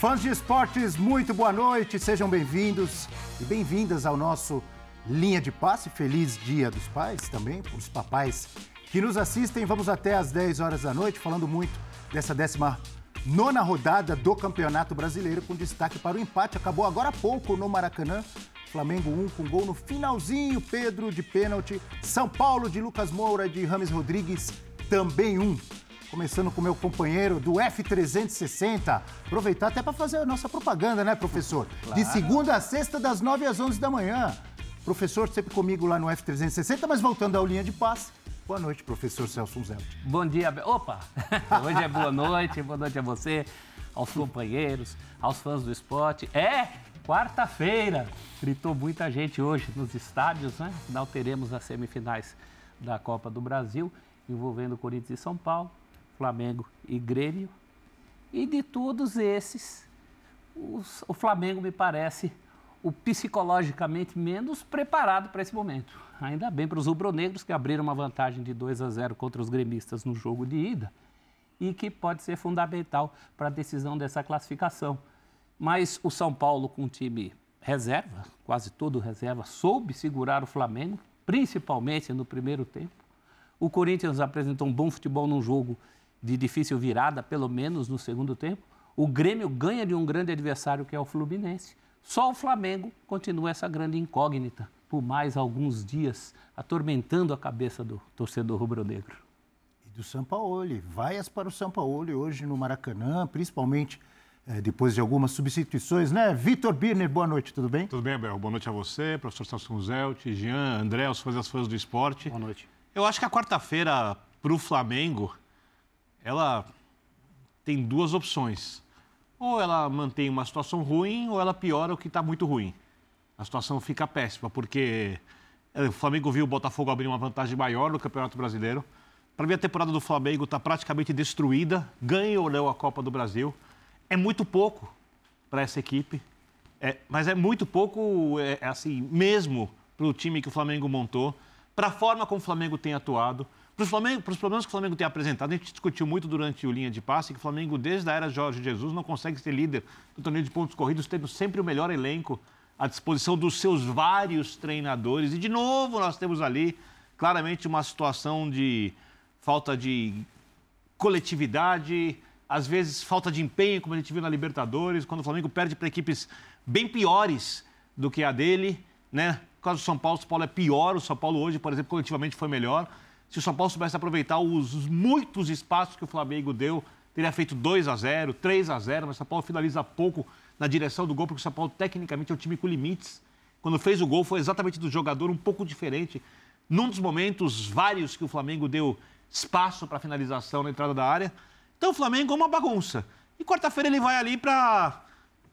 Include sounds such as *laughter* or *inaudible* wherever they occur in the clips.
Fãs de esportes, muito boa noite, sejam bem-vindos e bem-vindas ao nosso Linha de Passe. Feliz Dia dos Pais também, para os papais que nos assistem. Vamos até às 10 horas da noite, falando muito dessa décima nona rodada do Campeonato Brasileiro, com destaque para o empate. Acabou agora há pouco no Maracanã. Flamengo 1 com gol no finalzinho, Pedro de pênalti. São Paulo de Lucas Moura de Rames Rodrigues também 1. Começando com meu companheiro do F360. Aproveitar até para fazer a nossa propaganda, né, professor? Claro. De segunda a sexta, das 9 às 11 da manhã. Professor sempre comigo lá no F360, mas voltando à linha de passe. Boa noite, professor Celso Zelt. Bom dia. Opa! *laughs* Hoje é boa noite, boa noite a você, aos companheiros, aos fãs do esporte. É quarta-feira! Gritou muita gente hoje nos estádios, né? Não teremos as semifinais da Copa do Brasil, envolvendo Corinthians e São Paulo, Flamengo e Grêmio. E de todos esses, os, o Flamengo me parece o psicologicamente menos preparado para esse momento. Ainda bem para os rubro-negros que abriram uma vantagem de 2 a 0 contra os gremistas no jogo de ida e que pode ser fundamental para a decisão dessa classificação. Mas o São Paulo com time reserva, quase todo reserva, soube segurar o Flamengo, principalmente no primeiro tempo. O Corinthians apresentou um bom futebol num jogo de difícil virada, pelo menos no segundo tempo. O Grêmio ganha de um grande adversário que é o Fluminense. Só o Flamengo continua essa grande incógnita por mais alguns dias, atormentando a cabeça do torcedor rubro-negro. E do Sampaoli, vaias para o Sampaoli hoje no Maracanã, principalmente é, depois de algumas substituições, né? Vitor Birner, boa noite, tudo bem? Tudo bem, Abel. Boa noite a você, professor Celso Zelt, Jean, André, os fãs das fãs do esporte. Boa noite. Eu acho que a quarta-feira para o Flamengo, ela tem duas opções ou ela mantém uma situação ruim ou ela piora o que está muito ruim. A situação fica péssima, porque eh, o Flamengo viu o Botafogo abrir uma vantagem maior no Campeonato Brasileiro. Para mim, a temporada do Flamengo está praticamente destruída, ganha ou não a Copa do Brasil. É muito pouco para essa equipe, é, mas é muito pouco, é, é assim, mesmo para o time que o Flamengo montou, para a forma como o Flamengo tem atuado. Para os problemas que o Flamengo tem apresentado, a gente discutiu muito durante o linha de passe que o Flamengo, desde a era Jorge Jesus, não consegue ser líder do torneio de pontos corridos, tendo sempre o melhor elenco à disposição dos seus vários treinadores. E, de novo, nós temos ali claramente uma situação de falta de coletividade, às vezes falta de empenho, como a gente viu na Libertadores, quando o Flamengo perde para equipes bem piores do que a dele, né? No caso do São Paulo, o São Paulo é pior, o São Paulo hoje, por exemplo, coletivamente foi melhor. Se o São Paulo soubesse aproveitar os muitos espaços que o Flamengo deu, teria feito 2 a 0 3 a 0 mas o São Paulo finaliza pouco na direção do gol, porque o São Paulo tecnicamente é um time com limites. Quando fez o gol foi exatamente do jogador um pouco diferente. Num dos momentos vários que o Flamengo deu espaço para finalização na entrada da área. Então o Flamengo é uma bagunça. E quarta-feira ele vai ali para,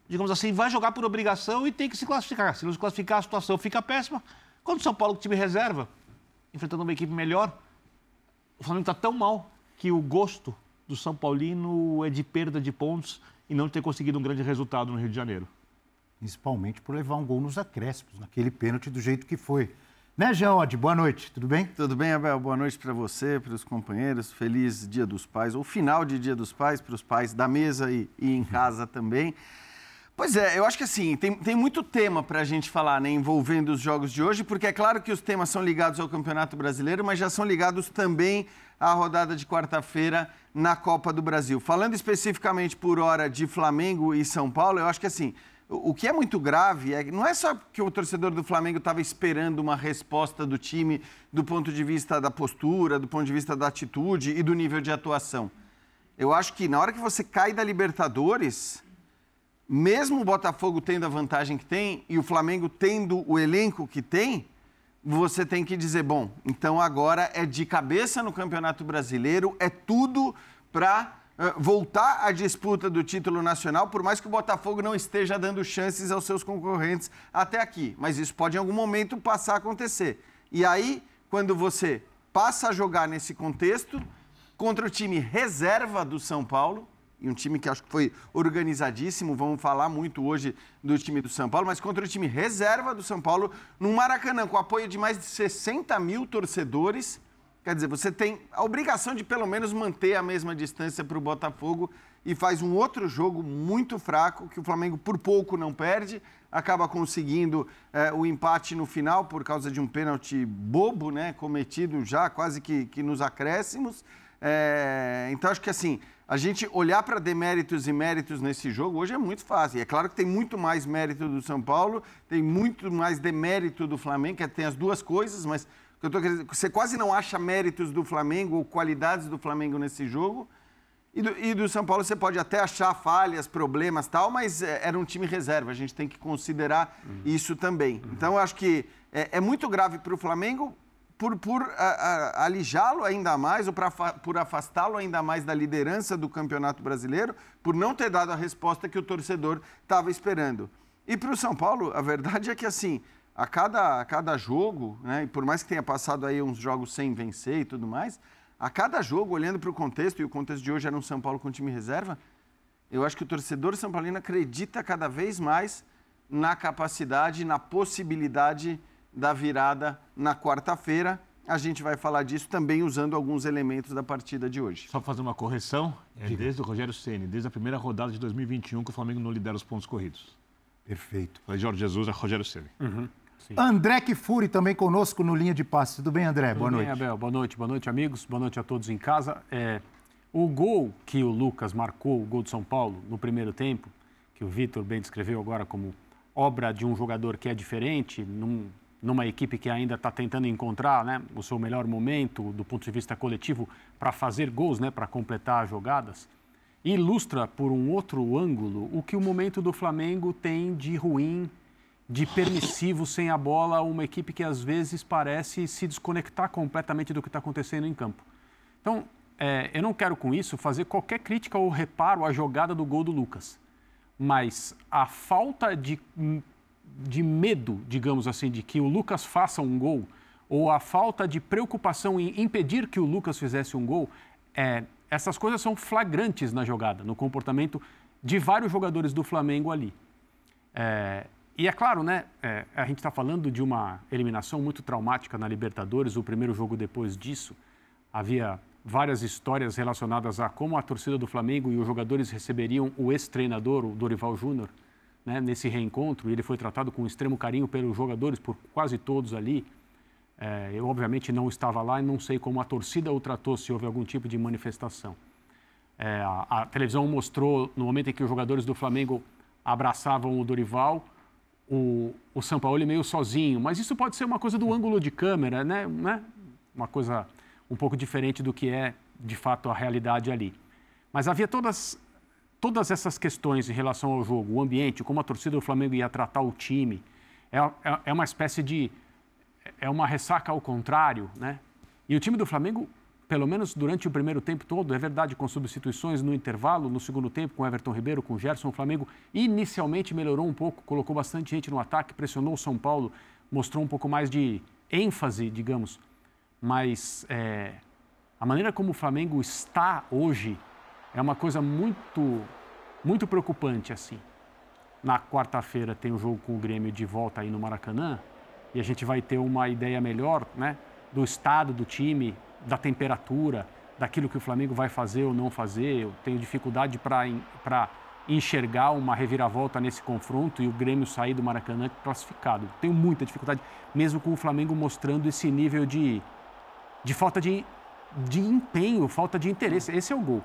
digamos assim, vai jogar por obrigação e tem que se classificar. Se não se classificar, a situação fica péssima. Quando o São Paulo, time reserva, enfrentando uma equipe melhor, o Flamengo está tão mal que o gosto do São Paulino é de perda de pontos e não ter conseguido um grande resultado no Rio de Janeiro. Principalmente por levar um gol nos acréscimos, naquele pênalti do jeito que foi. Né, Jean Odd? Boa noite, tudo bem? Tudo bem, Abel? Boa noite para você, para os companheiros. Feliz Dia dos Pais, ou final de Dia dos Pais, para os pais da mesa e, e em *laughs* casa também. Pois é, eu acho que assim, tem, tem muito tema para a gente falar, né, envolvendo os jogos de hoje, porque é claro que os temas são ligados ao Campeonato Brasileiro, mas já são ligados também à rodada de quarta-feira na Copa do Brasil. Falando especificamente por hora de Flamengo e São Paulo, eu acho que assim, o, o que é muito grave é não é só que o torcedor do Flamengo estava esperando uma resposta do time do ponto de vista da postura, do ponto de vista da atitude e do nível de atuação. Eu acho que na hora que você cai da Libertadores mesmo o Botafogo tendo a vantagem que tem e o Flamengo tendo o elenco que tem, você tem que dizer, bom, então agora é de cabeça no Campeonato Brasileiro, é tudo para eh, voltar à disputa do título nacional, por mais que o Botafogo não esteja dando chances aos seus concorrentes até aqui. Mas isso pode em algum momento passar a acontecer. E aí, quando você passa a jogar nesse contexto, contra o time reserva do São Paulo, e um time que acho que foi organizadíssimo. Vamos falar muito hoje do time do São Paulo, mas contra o time reserva do São Paulo, no Maracanã, com apoio de mais de 60 mil torcedores. Quer dizer, você tem a obrigação de pelo menos manter a mesma distância para o Botafogo e faz um outro jogo muito fraco, que o Flamengo por pouco não perde, acaba conseguindo é, o empate no final por causa de um pênalti bobo, né, cometido já quase que, que nos acréscimos. É, então acho que assim, a gente olhar para deméritos e méritos nesse jogo hoje é muito fácil. E é claro que tem muito mais mérito do São Paulo, tem muito mais demérito do Flamengo, que tem as duas coisas, mas eu tô querendo, você quase não acha méritos do Flamengo ou qualidades do Flamengo nesse jogo. E do, e do, São Paulo você pode até achar falhas, problemas tal, mas é, era um time reserva. A gente tem que considerar uhum. isso também. Uhum. Então, eu acho que é, é muito grave para o Flamengo por, por alijá-lo ainda mais ou pra, por afastá-lo ainda mais da liderança do Campeonato Brasileiro, por não ter dado a resposta que o torcedor estava esperando. E para o São Paulo, a verdade é que assim, a cada, a cada jogo, né, e por mais que tenha passado aí uns jogos sem vencer e tudo mais, a cada jogo, olhando para o contexto, e o contexto de hoje era um São Paulo com time reserva, eu acho que o torcedor São Paulino acredita cada vez mais na capacidade, na possibilidade da virada na quarta-feira. A gente vai falar disso também usando alguns elementos da partida de hoje. Só fazer uma correção, é desde o Rogério Ceni, desde a primeira rodada de 2021 que o Flamengo não lidera os pontos corridos. Perfeito. Falei Jorge Jesus, é Rogério Ceni. Uhum. Sim. André Kifuri também conosco no Linha de Passe. Tudo bem, André? Tudo boa bem, noite. Abel. Boa noite, boa noite, amigos. Boa noite a todos em casa. É, o gol que o Lucas marcou, o gol de São Paulo, no primeiro tempo, que o Vitor bem descreveu agora como obra de um jogador que é diferente, num, numa equipe que ainda está tentando encontrar né, o seu melhor momento do ponto de vista coletivo para fazer gols, né, para completar as jogadas, ilustra por um outro ângulo o que o momento do Flamengo tem de ruim de permissivo sem a bola, uma equipe que às vezes parece se desconectar completamente do que está acontecendo em campo. Então, é, eu não quero com isso fazer qualquer crítica ou reparo à jogada do gol do Lucas, mas a falta de, de medo, digamos assim, de que o Lucas faça um gol, ou a falta de preocupação em impedir que o Lucas fizesse um gol, é, essas coisas são flagrantes na jogada, no comportamento de vários jogadores do Flamengo ali. É, e é claro, né, é, a gente está falando de uma eliminação muito traumática na Libertadores, o primeiro jogo depois disso. Havia várias histórias relacionadas a como a torcida do Flamengo e os jogadores receberiam o ex-treinador, o Dorival Júnior, né, nesse reencontro. E ele foi tratado com extremo carinho pelos jogadores, por quase todos ali. É, eu, obviamente, não estava lá e não sei como a torcida o tratou, se houve algum tipo de manifestação. É, a, a televisão mostrou, no momento em que os jogadores do Flamengo abraçavam o Dorival, o, o Paulo meio sozinho, mas isso pode ser uma coisa do ângulo de câmera, né? né? Uma coisa um pouco diferente do que é de fato a realidade ali. Mas havia todas, todas essas questões em relação ao jogo, o ambiente, como a torcida do Flamengo ia tratar o time. É, é, é uma espécie de. É uma ressaca ao contrário, né? E o time do Flamengo pelo menos durante o primeiro tempo todo, é verdade, com substituições no intervalo, no segundo tempo, com Everton Ribeiro, com Gerson, o Flamengo inicialmente melhorou um pouco, colocou bastante gente no ataque, pressionou o São Paulo, mostrou um pouco mais de ênfase, digamos. Mas é, a maneira como o Flamengo está hoje é uma coisa muito, muito preocupante, assim. Na quarta-feira tem o jogo com o Grêmio de volta aí no Maracanã e a gente vai ter uma ideia melhor, né, do estado do time, da temperatura, daquilo que o Flamengo vai fazer ou não fazer. Eu tenho dificuldade para enxergar uma reviravolta nesse confronto e o Grêmio sair do Maracanã classificado. Tenho muita dificuldade, mesmo com o Flamengo mostrando esse nível de, de falta de, de empenho, falta de interesse. Esse é o gol.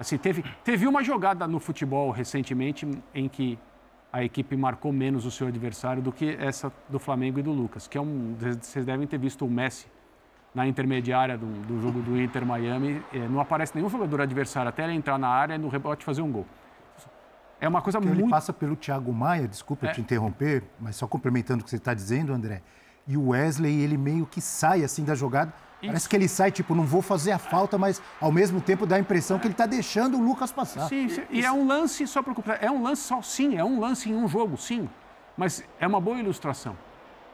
Assim, teve, teve uma jogada no futebol recentemente em que a equipe marcou menos o seu adversário do que essa do Flamengo e do Lucas, que é um. Vocês devem ter visto o Messi na intermediária do, do jogo do Inter Miami, eh, não aparece nenhum jogador adversário até ele entrar na área e no rebote fazer um gol. É uma coisa Porque muito. Ele passa pelo Thiago Maia, desculpa é. te interromper, mas só complementando o que você está dizendo, André. E o Wesley, ele meio que sai assim da jogada. Parece que ele sai, tipo, não vou fazer a falta, mas ao mesmo tempo dá a impressão que ele está deixando o Lucas passar. Sim, sim. e é um lance, só para é um lance só, sim, é um lance em um jogo, sim. Mas é uma boa ilustração.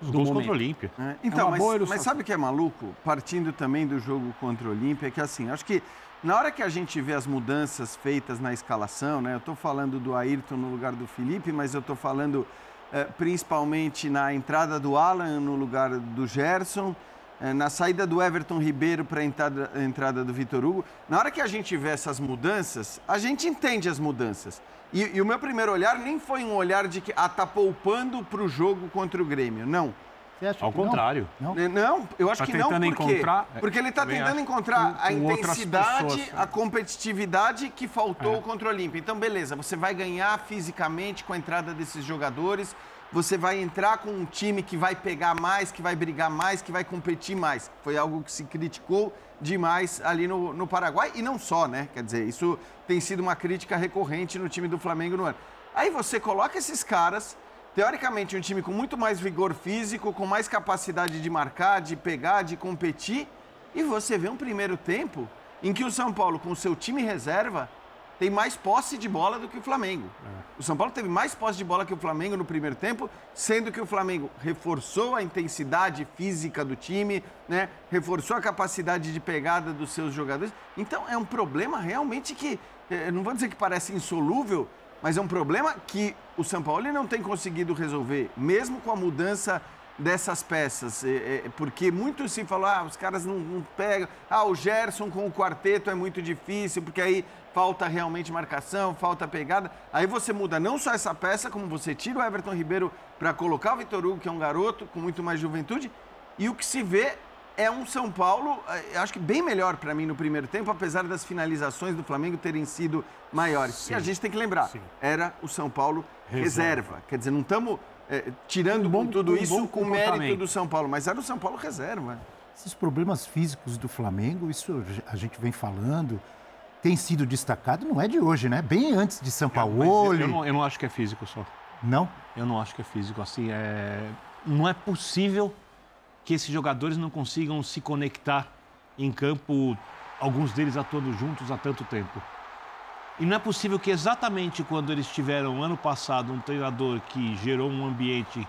Os gols contra o Olímpia. É, então, é mas, mas, sabe o que é maluco? Partindo também do jogo contra o Olímpia, é que assim, acho que na hora que a gente vê as mudanças feitas na escalação, né? Eu estou falando do Ayrton no lugar do Felipe, mas eu estou falando é, principalmente na entrada do Alan no lugar do Gerson. É, na saída do Everton Ribeiro para a entrada, entrada, do Vitor Hugo. Na hora que a gente vê essas mudanças, a gente entende as mudanças. E, e o meu primeiro olhar nem foi um olhar de que ah, tá poupando para o jogo contra o Grêmio. Não. Ao contrário. Não? não? não, eu acho tá que não. Porque, encontrar, porque ele está tentando encontrar a intensidade, pessoas, a competitividade que faltou é. contra o Olímpia. Então, beleza, você vai ganhar fisicamente com a entrada desses jogadores você vai entrar com um time que vai pegar mais, que vai brigar mais, que vai competir mais. Foi algo que se criticou demais ali no, no Paraguai e não só, né? Quer dizer, isso tem sido uma crítica recorrente no time do Flamengo no ano. Aí você coloca esses caras, teoricamente um time com muito mais vigor físico, com mais capacidade de marcar, de pegar, de competir, e você vê um primeiro tempo em que o São Paulo, com seu time reserva, tem mais posse de bola do que o Flamengo. É. O São Paulo teve mais posse de bola que o Flamengo no primeiro tempo, sendo que o Flamengo reforçou a intensidade física do time, né? reforçou a capacidade de pegada dos seus jogadores. Então é um problema realmente que, eh, não vou dizer que parece insolúvel, mas é um problema que o São Paulo não tem conseguido resolver, mesmo com a mudança dessas peças? É, é, porque muito se falou, ah, os caras não, não, pegam, ah, o Gerson com o quarteto é muito difícil, porque aí falta realmente marcação, falta pegada. Aí você muda não só essa peça, como você tira o Everton Ribeiro para colocar o Vitor Hugo, que é um garoto com muito mais juventude, e o que se vê é um São Paulo, eh, acho que bem melhor para mim no primeiro tempo, apesar das finalizações do Flamengo terem sido maiores. Sim. E a gente tem que lembrar, Sim. era o São Paulo reserva. reserva. Quer dizer, não estamos é, tirando um bom, tudo um isso com mérito do São Paulo, mas era o São Paulo reserva. Esses problemas físicos do Flamengo, isso a gente vem falando, tem sido destacado, não é de hoje, né? Bem antes de São Paulo. Eu, eu, não, eu não acho que é físico só. Não? Eu não acho que é físico. Assim, é... não é possível que esses jogadores não consigam se conectar em campo, alguns deles atuando juntos há tanto tempo. E não é possível que exatamente quando eles tiveram ano passado um treinador que gerou um ambiente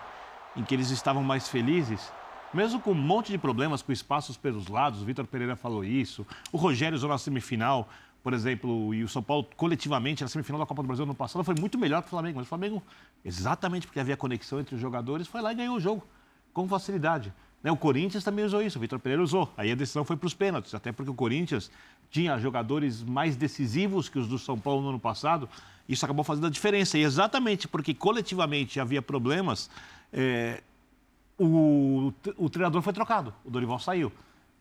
em que eles estavam mais felizes, mesmo com um monte de problemas, com espaços pelos lados, o Vitor Pereira falou isso, o Rogério usou na semifinal, por exemplo, e o São Paulo coletivamente na semifinal da Copa do Brasil no passado foi muito melhor que o Flamengo, mas o Flamengo, exatamente porque havia conexão entre os jogadores, foi lá e ganhou o jogo com facilidade. Né, o Corinthians também usou isso, o Vitor Pereira usou. Aí a decisão foi para os pênaltis, até porque o Corinthians tinha jogadores mais decisivos que os do São Paulo no ano passado. Isso acabou fazendo a diferença. E exatamente porque coletivamente havia problemas, é, o, o treinador foi trocado, o Dorival saiu.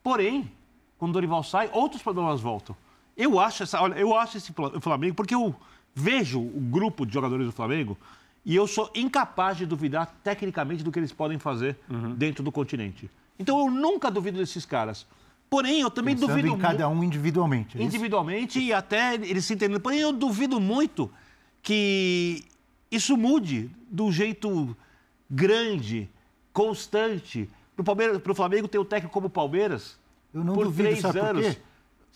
Porém, quando o Dorival sai, outros problemas voltam. Eu acho, essa, olha, eu acho esse Flamengo, porque eu vejo o grupo de jogadores do Flamengo e eu sou incapaz de duvidar tecnicamente do que eles podem fazer uhum. dentro do continente. Então eu nunca duvido desses caras. Porém, eu também Pensando duvido em cada um individualmente. É individualmente e até eles se entendendo. Porém, eu duvido muito que isso mude do jeito grande, constante. Para o Flamengo ter o técnico como o Palmeiras. Eu não por duvido, três anos. Por quê?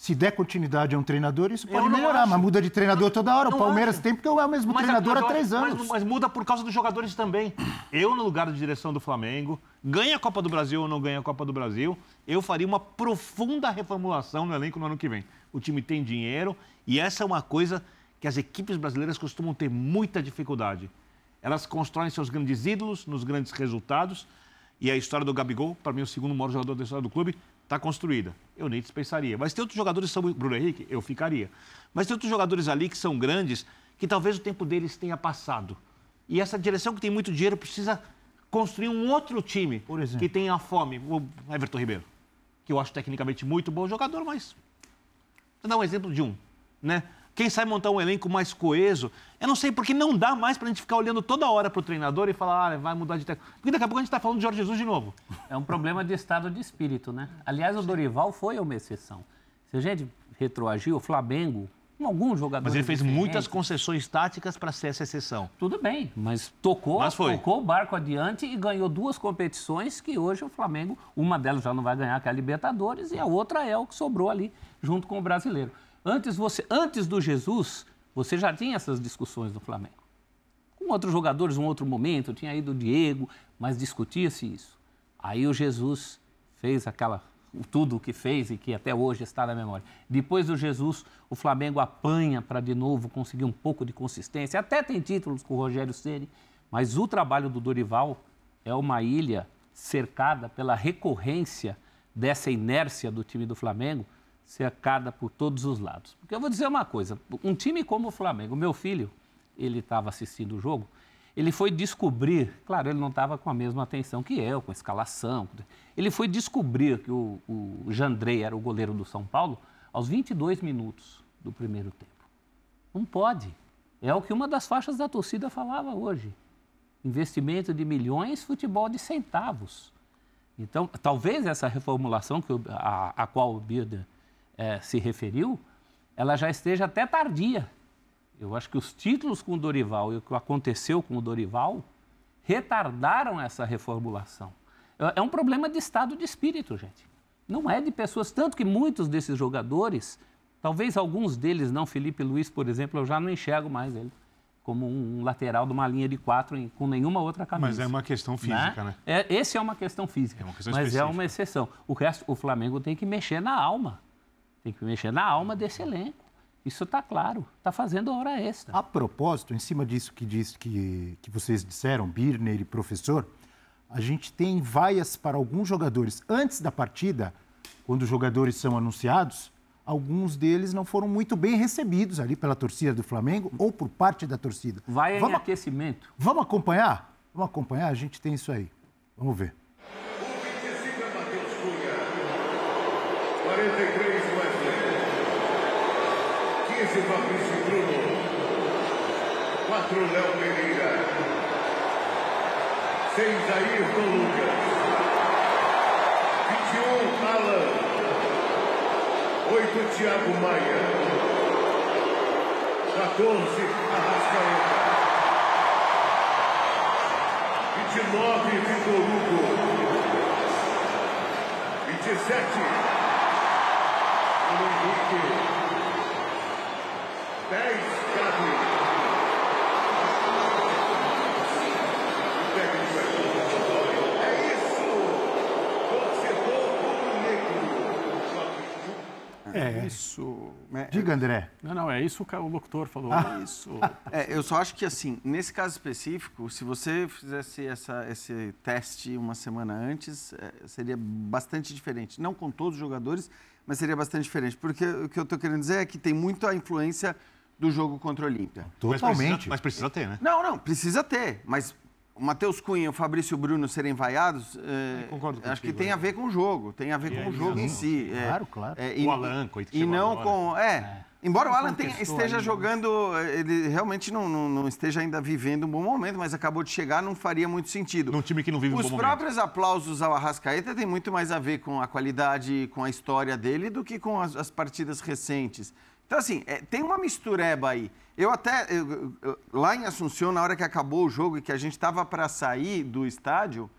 Se der continuidade a um treinador, isso pode melhorar, mas muda de treinador não, toda hora. O Palmeiras acho. tem porque é o mesmo mas, treinador há três anos. Mas, mas, muda por causa dos jogadores também. Eu, no lugar de direção do Flamengo, ganha a Copa do Brasil ou não ganha a Copa do Brasil, eu faria uma profunda reformulação no elenco no ano que vem. O time tem dinheiro e essa é uma coisa que as equipes brasileiras costumam ter muita dificuldade. Elas constroem seus grandes ídolos nos grandes resultados. E a história do Gabigol, para mim, é o segundo maior jogador da história do clube, está construída. Eu nem dispensaria. Mas tem outros jogadores que são. Bruno Henrique, eu ficaria. Mas tem outros jogadores ali que são grandes, que talvez o tempo deles tenha passado. E essa direção que tem muito dinheiro precisa construir um outro time que tenha fome. O Everton Ribeiro, que eu acho tecnicamente muito bom jogador, mas. Vou dar um exemplo de um. Né? Quem sabe montar um elenco mais coeso. Eu não sei porque não dá mais para a gente ficar olhando toda hora para o treinador e falar, ah, vai mudar de técnico. Porque daqui a pouco a gente está falando de Jorge Jesus de novo. É um problema de estado de espírito, né? Aliás, o Dorival foi uma exceção. Se a gente retroagir, o Flamengo, com alguns jogadores. Mas ele fez muitas concessões táticas para ser essa exceção. Tudo bem, mas tocou, mas tocou o barco adiante e ganhou duas competições que hoje o Flamengo, uma delas já não vai ganhar, que é a Libertadores, e a outra é o que sobrou ali junto com o brasileiro. Antes, você, antes do Jesus, você já tinha essas discussões no Flamengo. Com outros jogadores, um outro momento, tinha ido o Diego, mas discutia-se isso. Aí o Jesus fez aquela tudo o que fez e que até hoje está na memória. Depois do Jesus, o Flamengo apanha para de novo conseguir um pouco de consistência. Até tem títulos com o Rogério Ceni, mas o trabalho do Dorival é uma ilha cercada pela recorrência dessa inércia do time do Flamengo cercada por todos os lados. Porque eu vou dizer uma coisa, um time como o Flamengo, meu filho, ele estava assistindo o jogo, ele foi descobrir, claro, ele não estava com a mesma atenção que eu, com a escalação, ele foi descobrir que o, o Jandrei era o goleiro do São Paulo aos 22 minutos do primeiro tempo. Não pode. É o que uma das faixas da torcida falava hoje. Investimento de milhões, futebol de centavos. Então, talvez essa reformulação que, a, a qual o Birder é, se referiu, ela já esteja até tardia. Eu acho que os títulos com o Dorival e o que aconteceu com o Dorival retardaram essa reformulação. É, é um problema de estado de espírito, gente. Não é de pessoas, tanto que muitos desses jogadores, talvez alguns deles não, Felipe Luiz, por exemplo, eu já não enxergo mais ele como um lateral de uma linha de quatro em, com nenhuma outra camisa. Mas é uma questão física, né? né? É, esse é uma questão física, é uma questão mas específica. é uma exceção. O resto, o Flamengo tem que mexer na alma. Tem que mexer na alma desse elenco. Isso está claro. Está fazendo hora extra. A propósito, em cima disso que, diz, que, que vocês disseram, Birner e professor, a gente tem vaias para alguns jogadores. Antes da partida, quando os jogadores são anunciados, alguns deles não foram muito bem recebidos ali pela torcida do Flamengo ou por parte da torcida. Vai em aquecimento. Vamos acompanhar? Vamos acompanhar? A gente tem isso aí. Vamos ver. 43 15 Fabrício Bruno. 4 Léo Pereira. 6 Ayrton Lucas. 21 Alan. 8 Thiago Maia. 14 Arrascaeta. 29 Vitor Hugo. 27 Henrique. 10, Gabi. É isso! É isso. É, Diga, André. Não, não, é isso que o locutor falou. Ah. É isso. É, eu só acho que, assim, nesse caso específico, se você fizesse essa, esse teste uma semana antes, é, seria bastante diferente. Não com todos os jogadores, mas seria bastante diferente. Porque o que eu estou querendo dizer é que tem muito a influência do jogo contra o Olímpia. Totalmente. Mas precisa, mas precisa, ter, né? Não, não, precisa ter. Mas o Matheus Cunha e o Fabrício Bruno serem vaiados, é, concordo acho que tem a ver com o jogo, tem a ver e com o jogo sim. em si. É, claro, claro. É, e, o Alan, coitado. E não agora. com. É. é. Embora o Alan tenha, esteja aí, jogando, ele realmente não, não, não, esteja ainda vivendo um bom momento, mas acabou de chegar, não faria muito sentido. Num time que não vive Os um bom momento. Os próprios aplausos ao Arrascaeta têm muito mais a ver com a qualidade, com a história dele, do que com as, as partidas recentes. Então, assim, é, tem uma mistureba aí. Eu até, eu, eu, lá em Assunção, na hora que acabou o jogo e que a gente estava para sair do estádio,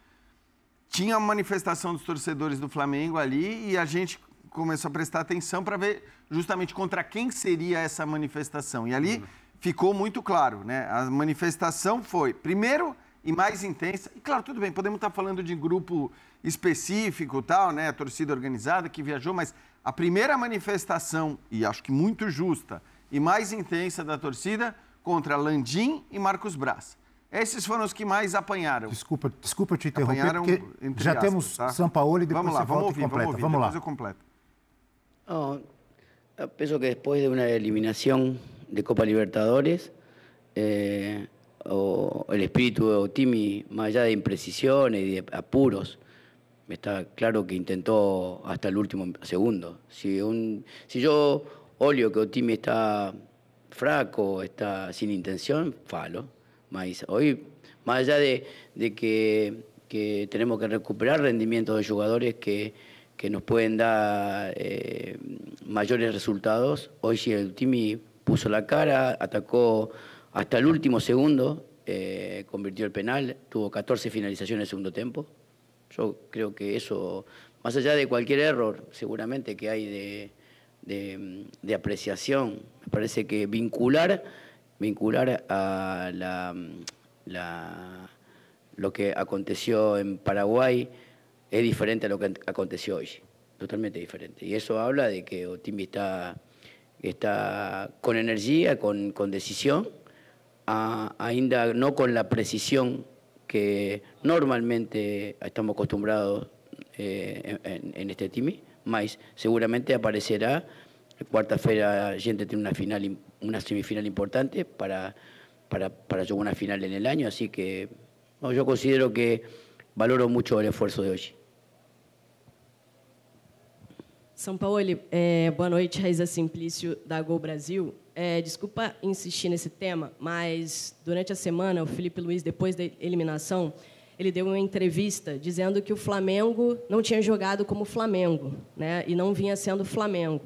tinha uma manifestação dos torcedores do Flamengo ali e a gente começou a prestar atenção para ver justamente contra quem seria essa manifestação. E ali uhum. ficou muito claro, né? A manifestação foi, primeiro e mais intensa, e claro, tudo bem, podemos estar falando de grupo específico, tal, né? A torcida organizada que viajou, mas a primeira manifestação, e acho que muito justa, e mais intensa da torcida contra Landim e Marcos Braz. Esses foram os que mais apanharam. Desculpa, desculpa te interromper, apanharam, porque já aspas, temos tá? São Paulo e depois vamos lá, vamos ouvir, completa. Vamos, ouvir, vamos lá. Eu completo. No, penso que depois de uma eliminação de Copa Libertadores, eh, o, el espíritu de Otimi, más allá de imprecisiones y de apuros, está claro que intentó hasta el último segundo. Si, un, si yo olio que Otimi está fraco, está sin intención, falo. Hoy, más allá de, de que, que, tenemos que recuperar rendimientos de jugadores que, que nos pueden dar eh, mayores resultados, hoy sí el Otimi puso la cara, atacó hasta el último segundo, eh, convirtió el penal, tuvo 14 finalizaciones en el segundo tiempo. Yo creo que eso, más allá de cualquier error, seguramente que hay de, apreciación, me parece que vincular, vincular a la, lo que aconteció en Paraguay es diferente a lo que aconteció hoy, totalmente diferente. Y eso habla de que Otimbi está, está con energía, con, con decisión, ainda no con la precisión que normalmente estamos acostumbrados eh, en, este time, mas seguramente aparecerá quarta-feira a gente tem uma final uma semifinal importante para para para jugar uma final en el año así que yo considero que valoro mucho el esfuerzo de hoje São Paulo, é, boa noite, Raiza Simplício, da Gol Brasil. É, desculpa insistir nesse tema, mas durante a semana, o Felipe Luiz, depois da eliminação, ele deu uma entrevista dizendo que o Flamengo não tinha jogado como Flamengo, né, e não vinha sendo Flamengo.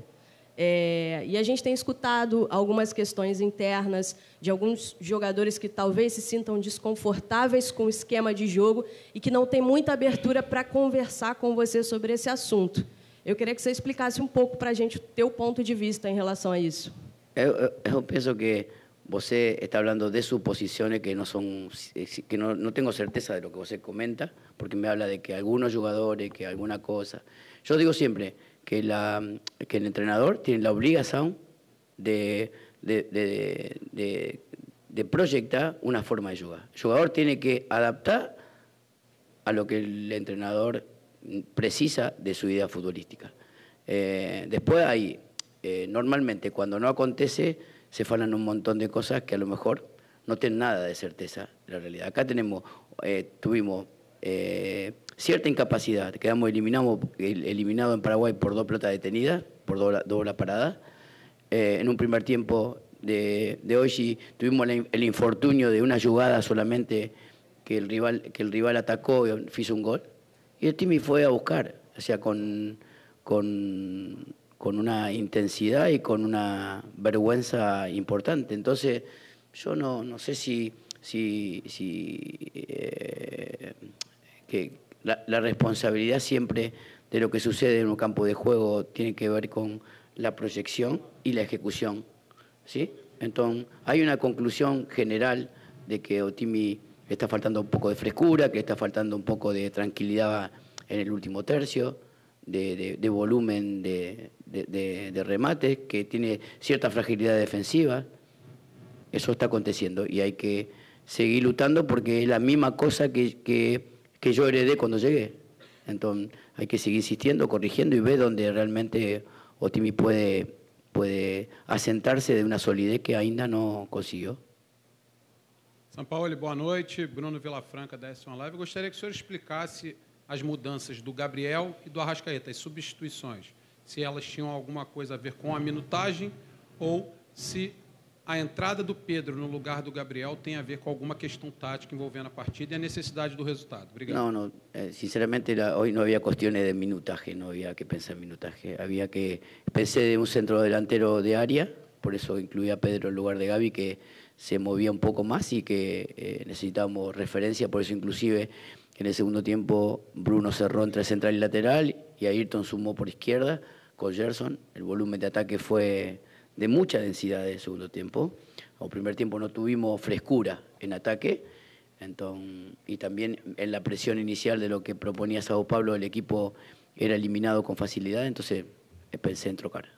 É, e a gente tem escutado algumas questões internas de alguns jogadores que talvez se sintam desconfortáveis com o esquema de jogo e que não têm muita abertura para conversar com você sobre esse assunto. Eu queria que você explicasse um pouco para a gente o teu ponto de vista em relação a isso. Eu, eu penso que você está falando de suposições que não são que não, não tenho certeza de lo que você comenta, porque me habla de que alguns jogadores, que alguma coisa. Eu digo sempre que la que el entrenador tiene la obligación de de, de, de, de proyectar una forma de jugar. El jugador tiene que adaptar a lo que el entrenador precisa de su idea futbolística. Eh, después hay, eh, normalmente cuando no acontece, se falan un montón de cosas que a lo mejor no tienen nada de certeza de la realidad. Acá tenemos, eh, tuvimos cierta incapacidad, quedamos eliminados, eliminado en Paraguay por dos pelotas detenidas, por dos, dos paradas. en un primer tiempo de, de hoy tuvimos el infortunio de una jugada solamente que el rival, que el rival atacó y hizo un gol. Y el Timmy fue a buscar, o sea, con, con, con, una intensidad y con una vergüenza importante. Entonces, yo no, no sé si, si, eh, que la, la, responsabilidad siempre de lo que sucede en un campo de juego tiene que ver con la proyección y la ejecución. ¿sí? Entonces, hay una conclusión general de que Otimi está faltando un poco de frescura, que está faltando un poco de tranquilidad en el último tercio, de, de, volumen de, de, remate, que tiene cierta fragilidad defensiva. Eso está aconteciendo y hay que seguir luchando porque es la misma cosa que, que, que yo heredé cuando llegué. Entonces hay que seguir insistiendo, corrigiendo y ver dónde realmente Otimi puede, puede asentarse de una solidez que ainda no consiguió. São Paulo, boa noite. Bruno Vilafranca, da S1 Live. Gostaria que o senhor explicasse as mudanças do Gabriel e do Arrascaeta, as substituições. Se elas tinham alguma coisa a ver com a minutagem ou se a entrada do Pedro no lugar do Gabriel tem a ver com alguma questão tática envolvendo a partida e a necessidade do resultado. Obrigado. Não, não. Eh, sinceramente, hoje não havia questões de minutagem, não havia que pensar em minutagem. Havia que pensei de um centro delantero de área, por isso incluí a Pedro no lugar de Gabi, que se movía un poco más y que eh, necesitábamos referencia, por eso inclusive en el segundo tiempo Bruno cerró entre central y lateral y Ayrton sumó por izquierda con Gerson. El volumen de ataque fue de mucha densidad en el segundo tiempo. En primer tiempo no tuvimos frescura en ataque y también en la presión inicial de lo que proponía Sao Pablo el equipo era eliminado con facilidad, entonces pensé en trocar.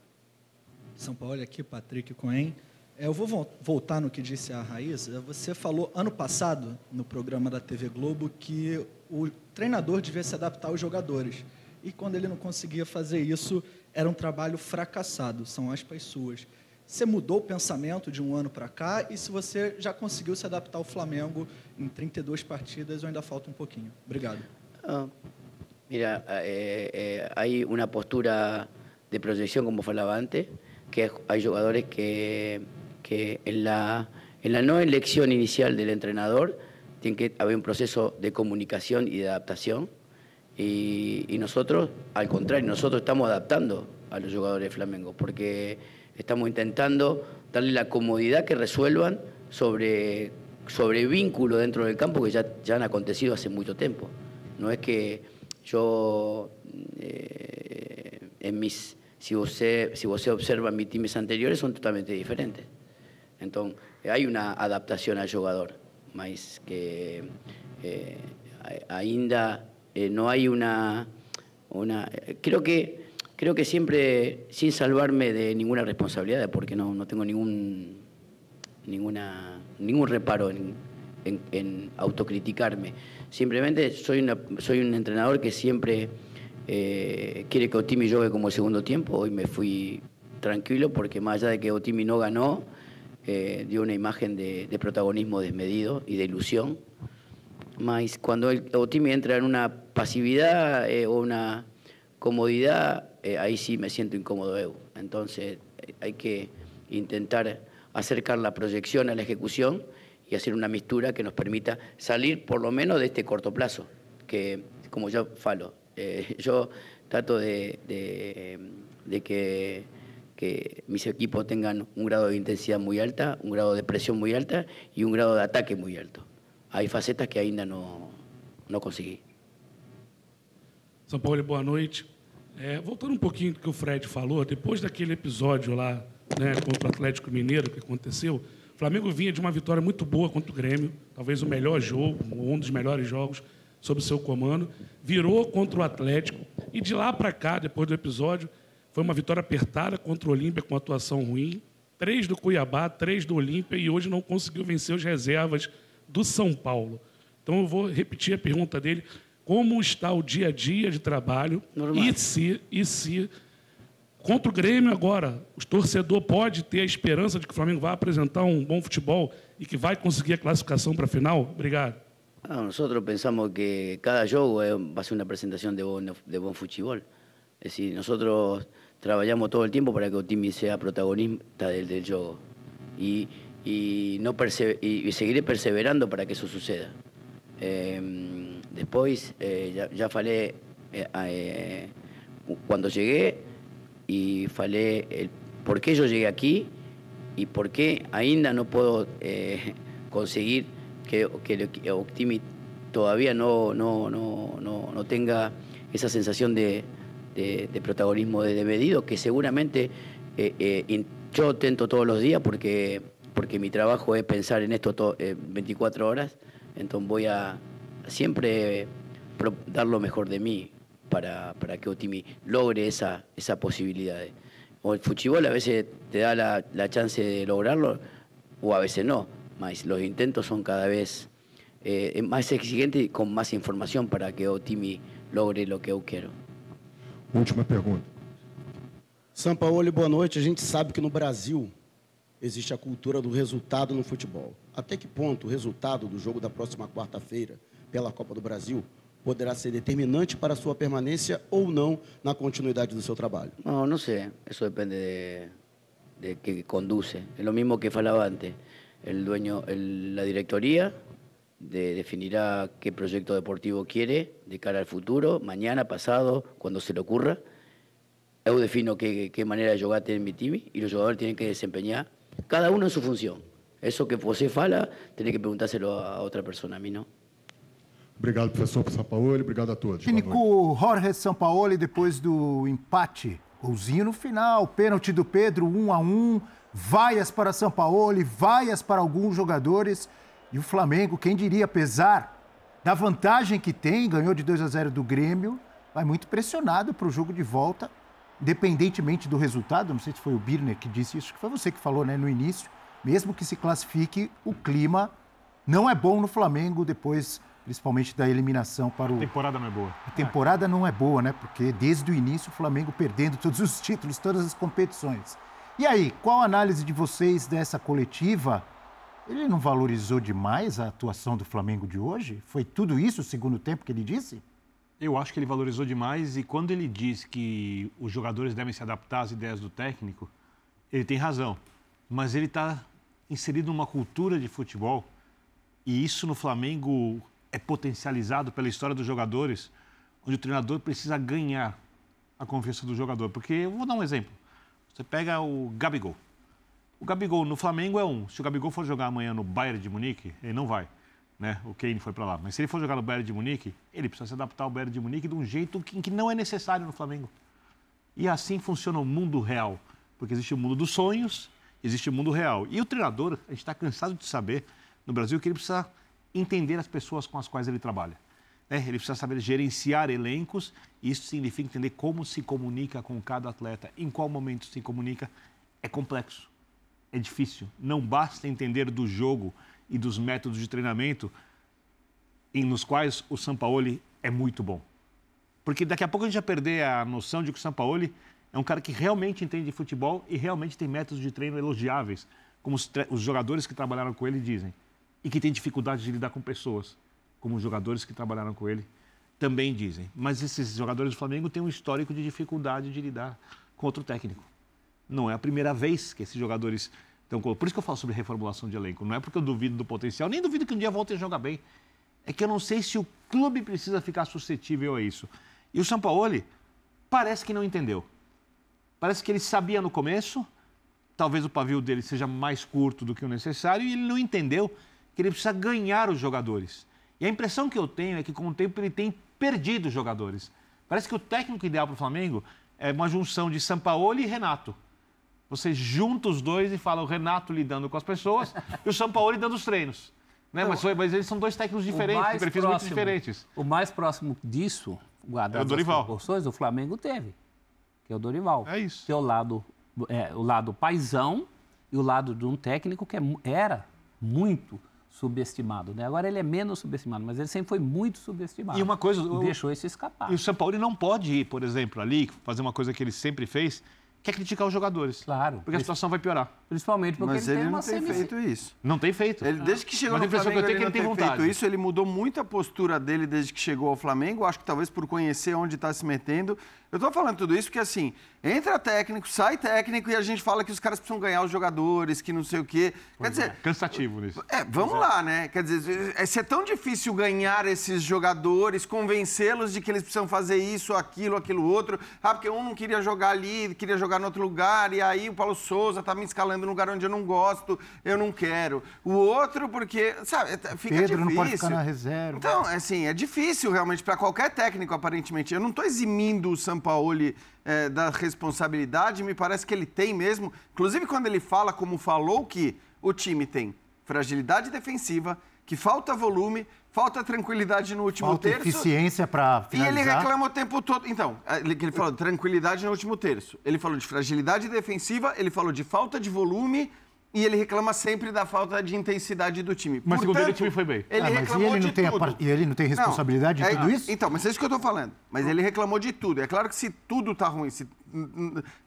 São Paulo, aqui Patrick Cohen. Eu vou voltar no que disse a Raíssa. Você falou ano passado, no programa da TV Globo, que o treinador devia se adaptar aos jogadores. E quando ele não conseguia fazer isso, era um trabalho fracassado. São aspas suas. Você mudou o pensamento de um ano para cá e se você já conseguiu se adaptar ao Flamengo em 32 partidas ou ainda falta um pouquinho? Obrigado. Ah, mira, eh, eh, una postura de proyección, como falaba antes, que hay jugadores que que en la, en la no elección inicial del entrenador tiene que haber un proceso de comunicación y de adaptación. Y, nosotros, al contrario, nosotros estamos adaptando a los jugadores de Flamengo, porque estamos intentando darle la comodidad que resuelvan sobre, sobre vínculos dentro del campo que ya, ya han acontecido hace mucho tiempo. No es que yo, eh, en mis, si usted, si usted observa mis times anteriores, son totalmente diferentes. Entonces, hay una adaptación al jugador, más que eh, ainda eh, no hay una. Creo que, creo que siempre, sin salvarme de ninguna responsabilidad, porque no, no tengo ningún, ninguna, ningún reparo en, en, en autocriticarme, simplemente soy, una, soy un entrenador que siempre eh, quiere que Otimi juegue como segundo tiempo. Hoy me fui tranquilo porque más allá de que Otimi no ganó, eh, dio una imagen de, de protagonismo desmedido y de ilusión. Mas cuando el Otimi entra en una pasividad eh, o una comodidad, eh, ahí sí me siento incómodo. Entonces eh, hay que intentar acercar la proyección a la ejecución y hacer una mistura que nos permita salir por lo menos de este corto plazo, que como yo falo, eh, *laughs* yo trato de, de- de que, que mis equipos tengan un grado de intensidad muy alta, un grado de presión muy alta y un grado de ataque muy alto. Hay facetas que ainda no, no conseguí. São Paulo, boa noite. É, voltando um pouquinho do que o Fred falou, depois daquele episódio lá né, contra o Atlético Mineiro que aconteceu, o Flamengo vinha de uma vitória muito boa contra o Grêmio, talvez o melhor jogo, um dos melhores jogos sob seu comando, virou contra o Atlético e de lá para cá, depois do episódio, foi uma vitória apertada contra o Olímpia com atuação ruim, três do Cuiabá, três do Olímpia e hoje não conseguiu vencer os reservas do São Paulo. Então eu vou repetir a pergunta dele: como está o dia a dia de trabalho Normal. e se e se contra o Grêmio agora, o torcedor pode ter a esperança de que o Flamengo vai apresentar um bom futebol e que vai conseguir a classificação para a final? Obrigado. Ah, nosotros pensamos que cada juego es- va a ser una presentación de buen, de buen fútbol. Es decir, nosotros trabajamos todo el tiempo para que Otimi sea protagonista del, del juego. Y, y no perse- y, seguiré perseverando para que eso suceda. Eh, después, eh, ya, falé eh, eh, cuando llegué y falé el por qué yo llegué aquí y por qué ainda no puedo conseguir que, que equi- Optimi todavía no, no, no, no, no tenga esa sensación de, de- protagonismo de, medido que seguramente eh, eh, yo tento todos los días porque, porque mi trabajo es pensar en esto to- eh, 24 horas, entonces voy a siempre dar lo mejor de mí para, para que Otimi logre esa, esa posibilidad. O el fuchibol a veces te da la, la chance de lograrlo o a veces no, mas los intentos son cada vez eh, más exigentes y con más información para que Otimi logre lo que yo quiero. Última pergunta. Sampaoli, boa noite. A gente sabe que no Brasil existe a cultura do resultado no futebol. Até que ponto o resultado do jogo da próxima quarta-feira pela Copa do Brasil poderá ser determinante para a sua permanência ou não na continuidade do seu trabalho? No, no sé, eso depende de, de que conduce. Es lo mismo que falaba antes. El dueño, el- la directoría de- definirá qué proyecto deportivo quiere de cara al futuro, mañana, pasado, cuando se le ocurra. Yo defino qué, qué manera de jugar tiene mi time y los jugadores tienen que desempeñar cada uno en su función. Eso que você fala, tiene que preguntárselo a otra persona, a mí no. Obrigado, professor Sampaoli. Obrigado a todos. Técnico Jorge Sampaoli, depois do empate, golzinho no final, pênalti do Pedro, um a um, vaias para Sampaoli, vaias para alguns jogadores. E o Flamengo, quem diria, apesar da vantagem que tem, ganhou de 2 a 0 do Grêmio, vai muito pressionado para o jogo de volta, independentemente do resultado. Não sei se foi o Birner que disse isso, que foi você que falou né, no início. Mesmo que se classifique, o clima não é bom no Flamengo depois, principalmente da eliminação para o A temporada não é boa. a temporada não é boa, né? Porque desde o início o Flamengo perdendo *laughs* todos os títulos, todas as competições. E aí, qual a análise de vocês dessa coletiva? Ele não valorizou demais a atuação do Flamengo de hoje? Foi tudo isso o segundo tempo que ele disse? Eu acho que ele valorizou demais e quando ele diz que os jogadores devem se adaptar às ideias do técnico, ele tem razão. Mas ele está inserido numa cultura de futebol e isso no Flamengo é potencializado pela história dos jogadores, onde o treinador precisa ganhar a confiança do jogador. Porque eu vou dar um exemplo. Você pega o Gabigol. O Gabigol no Flamengo é um. Se o Gabigol for jogar amanhã no Bayern de Munique, ele não vai. Né? O Kane foi para lá. Mas se ele for jogar no Bayern de Munique, ele precisa se adaptar ao Bayern de Munique de um jeito que, que não é necessário no Flamengo. E assim funciona o mundo real. Porque existe o mundo dos sonhos, existe o mundo real. E o treinador, a gente está cansado de saber no Brasil que ele precisa entender as pessoas com as quais ele trabalha. né? Ele precisa saber gerenciar elencos, e isso significa entender como se comunica com cada atleta, em qual momento se comunica. É complexo, é difícil. Não basta entender do jogo e dos métodos de treinamento nos quais o Sampaoli é muito bom. Porque daqui a pouco a gente vai perder a noção de que o Sampaoli é um cara que realmente entende de futebol e realmente tem métodos de treino elogiáveis, como os, os jogadores que trabalharam com ele dizem. E que tem dificuldade de lidar com pessoas, como os jogadores que trabalharam com ele também dizem. Mas esses jogadores do Flamengo têm um histórico de dificuldade de lidar com outro técnico. Não é a primeira vez que esses jogadores estão. Por isso que eu falo sobre reformulação de elenco. Não é porque eu duvido do potencial, nem duvido que um dia voltem a jogar bem. É que eu não sei se o clube precisa ficar suscetível a isso. E o Sampaoli parece que não entendeu. Parece que ele sabia no começo, talvez o pavio dele seja mais curto do que o necessário, e ele não entendeu que ele precisa ganhar os jogadores. E a impressão que eu tenho é que com o tempo ele tem perdido os jogadores. Parece que o técnico ideal para o Flamengo é uma junção de Sampaoli e Renato. Você junta os dois e fala o Renato lidando com as pessoas *laughs* e o Sampaoli dando os treinos. Né? Mas, mas eles são dois técnicos diferentes, perfis muito próximo- diferentes. O mais próximo disso, guardado É o Dorival. as proporções, o Flamengo teve, que é o Dorival. É isso. Tem o lado, é, o lado paisão e o lado de um técnico que é era muito subestimado. Né? Agora ele é menos subestimado, mas ele sempre foi muito subestimado. E uma coisa, o- deixou isso escapar. E o Sampaoli não pode ir, por exemplo, ali, fazer uma coisa que ele sempre fez, que é criticar os jogadores. Claro. Porque a situação vai piorar. Principalmente porque Mas ele, ele tem não uma tem feito isso. Não tem feito. Ele, desde que chegou Mas a no impressão que eu Flamengo, tenho é que ele ele não tem tem vontade. feito isso. Ele mudou muito a postura dele desde que chegou ao Flamengo. Acho que talvez por conhecer onde está se metendo. Eu tô falando tudo isso porque, assim, entra técnico, sai técnico e a gente fala que os caras precisam ganhar os jogadores, que não sei o quê. Quer dizer, Cansativo nisso. é, vamos lá, né? Quer dizer, é, se é tão difícil ganhar esses jogadores, convencê-los de que eles precisam fazer isso, aquilo, aquilo outro. Ah, porque um não queria jogar ali, queria jogar no outro lugar, e aí o Paulo Souza tá me escalando no lugar onde eu não gosto, eu não quero. O outro, porque, sabe, é- fica Pedro difícil. não pode ficar na reserva. Então, assim, é difícil realmente para qualquer técnico, aparentemente. Eu não estou eximindo o Sampaoli eh, da responsabilidade, me parece que ele tem mesmo. Inclusive, quando ele fala, como falou, que o time tem fragilidade defensiva, que falta volume, falta tranquilidade no último Falta terço. eficiência para E ele finalizar. reclama o tempo todo. Então, ele ele falou de tranquilidade no último terço. Ele falou de fragilidade defensiva, ele falou de falta de volume e ele reclama sempre da falta de intensidade do time. Mas segundo ele, o Portanto, time foi bem. Ele Ah, mas e ele não de tem a par- e ele não tem responsabilidade de é- tudo isso? Então, mas é isso que eu tô falando. Mas ele reclamou de tudo. É claro que se tudo tá ruim, se,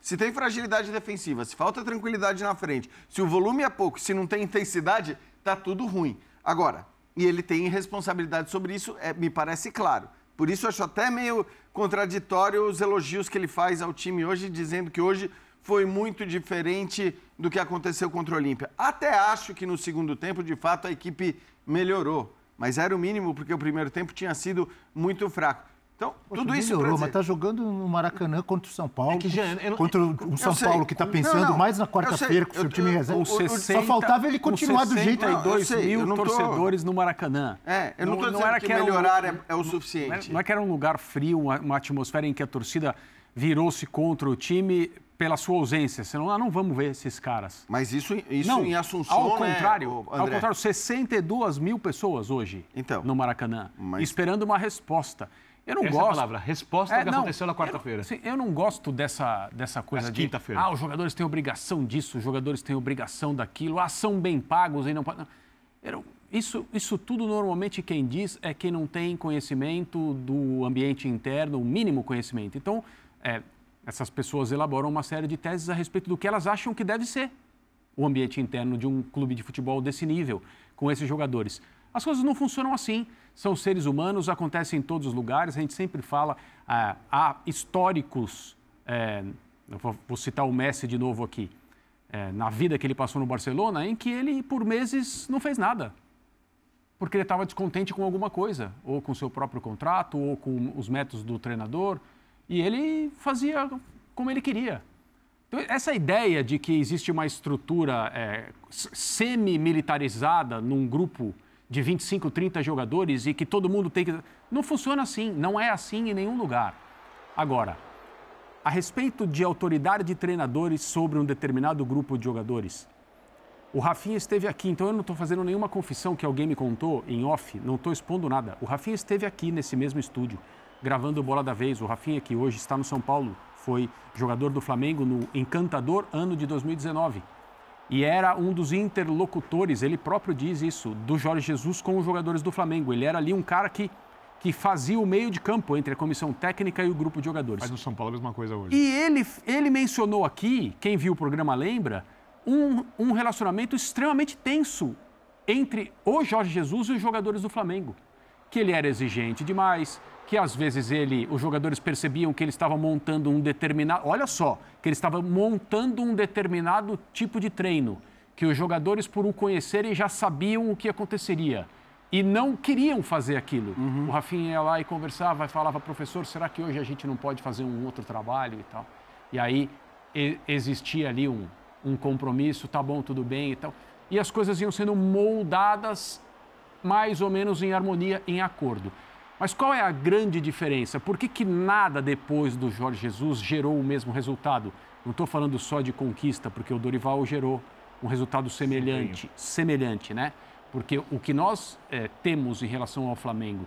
se tem fragilidade defensiva, se falta tranquilidade na frente, se o volume é pouco, se não tem intensidade, tá tudo ruim. Agora, e ele tem responsabilidade sobre isso, é, me parece claro. Por isso eu acho até meio contraditório os elogios que ele faz ao time hoje, dizendo que hoje foi muito diferente do que aconteceu contra o Olímpia. Até acho que no segundo tempo, de fato, a equipe melhorou. Mas era o mínimo, porque o primeiro tempo tinha sido muito fraco. Então, Poxa, tudo isso melhorou, dizer- mas tá jogando no Maracanã contra o São Paulo. que, Jean, eu não- contra o São. Paulo, que tá Não, pensando não, mais na quarta-feira com o seu Eu- time eu- reserva. o- o- Só faltava ele continuar do jeito. Não, eu 62 sei, mil não tô- torcedores no Maracanã. É, eu não estou dizendo que, era um- melhorar é, é o Não é- suficiente. Não é que era um lugar frio, uma, uma atmosfera em que a torcida virou-se contra o time pela sua ausência. Senão, ah, não vamos ver esses caras. Mas isso, isso não, em Assunção, ao né, contrário, ô, ao contrário, 62 mil pessoas hoje Então. no Maracanã, Mas- esperando uma resposta. Eu não Essa é a gosto. palavra, resposta ao que não, aconteceu na eu- quarta-feira. sim, Eu, não gosto dessa, dessa coisa Essa de. quinta-feira. Ah, os jogadores têm obrigação disso, os jogadores têm obrigação daquilo, ah, são bem pagos e não podem. Eu não- Isso, isso tudo normalmente quem diz é quem não tem conhecimento do ambiente interno, o mínimo conhecimento. Então, é, essas pessoas elaboram uma série de teses a respeito do que elas acham que deve ser o ambiente interno de um clube de futebol desse nível, com esses jogadores. As coisas não funcionam assim. São seres humanos, acontecem em todos os lugares. A gente sempre fala, ah, há históricos, é, vou citar o Messi de novo aqui, é, na vida que ele passou no Barcelona, em que ele, por meses, não fez nada. Porque ele estava descontente com alguma coisa, ou com seu próprio contrato, ou com os métodos do treinador, e ele fazia como ele queria. Então, essa ideia de que existe uma estrutura é, semi-militarizada num grupo de 25, 30 jogadores e que todo mundo tem que. Não funciona assim, não é assim em nenhum lugar. Agora, a respeito de autoridade de treinadores sobre um determinado grupo de jogadores, o Rafinha esteve aqui, então eu não estou fazendo nenhuma confissão que alguém me contou em off, não estou expondo nada. O Rafinha esteve aqui nesse mesmo estúdio, gravando o Bola da Vez. O Rafinha, que hoje está no São Paulo, foi jogador do Flamengo no encantador ano de 2019. E era um dos interlocutores, ele próprio diz isso, do Jorge Jesus com os jogadores do Flamengo. Ele era ali um cara que que fazia o meio de campo entre a comissão técnica e o grupo de jogadores. Mas no São Paulo é a mesma coisa hoje. E ele, ele mencionou aqui, quem viu o programa lembra, um, um relacionamento extremamente tenso entre o Jorge Jesus e os jogadores do Flamengo. Que ele era exigente demais, que às vezes ele, os jogadores percebiam que ele estava montando um determinado. Olha só, que ele estava montando um determinado tipo de treino, que os jogadores, por o conhecerem, já sabiam o que aconteceria e não queriam fazer aquilo. Uhum. O Rafinha ia lá e conversava e falava, professor, será que hoje a gente não pode fazer um outro trabalho e tal? E aí e, existia ali um, um compromisso, tá bom, tudo bem e tal. E as coisas iam sendo moldadas mais ou menos em harmonia, em acordo. Mas qual é a grande diferença? Por que, que nada depois do Jorge Jesus gerou o mesmo resultado? Não estou falando só de conquista, porque o Dorival gerou um resultado semelhante, semelhante, né? Porque o que nós eh, temos em relação ao Flamengo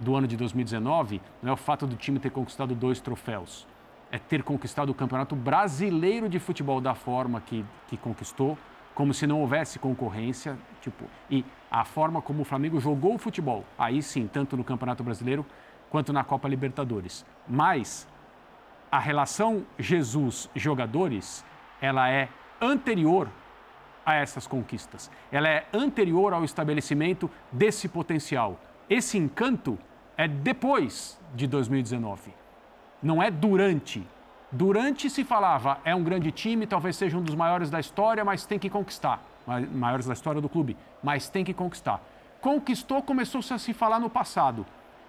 do ano de 2019 não é o fato do time ter conquistado dois troféus, é ter conquistado o Campeonato Brasileiro de Futebol da forma que, que conquistou, como se não houvesse concorrência, tipo, e a forma como o Flamengo jogou o futebol, aí sim, tanto no Campeonato Brasileiro quanto na Copa Libertadores. Mas a relação Jesus-jogadores, ela é anterior a essas conquistas. Ela é anterior ao estabelecimento desse potencial. Esse encanto é depois de 2019. Não é durante. Durante se falava, é um grande time, talvez seja um dos maiores da história, mas tem que conquistar. Maiores da história do clube, mas tem que conquistar. Conquistou, começou a se falar no passado.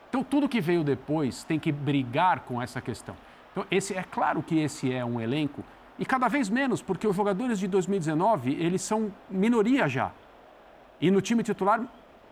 Então, tudo que veio depois tem que brigar com essa questão. Então, esse, é claro que esse é um elenco e cada vez menos, porque os jogadores de 2019, eles são minoria já. E no time titular,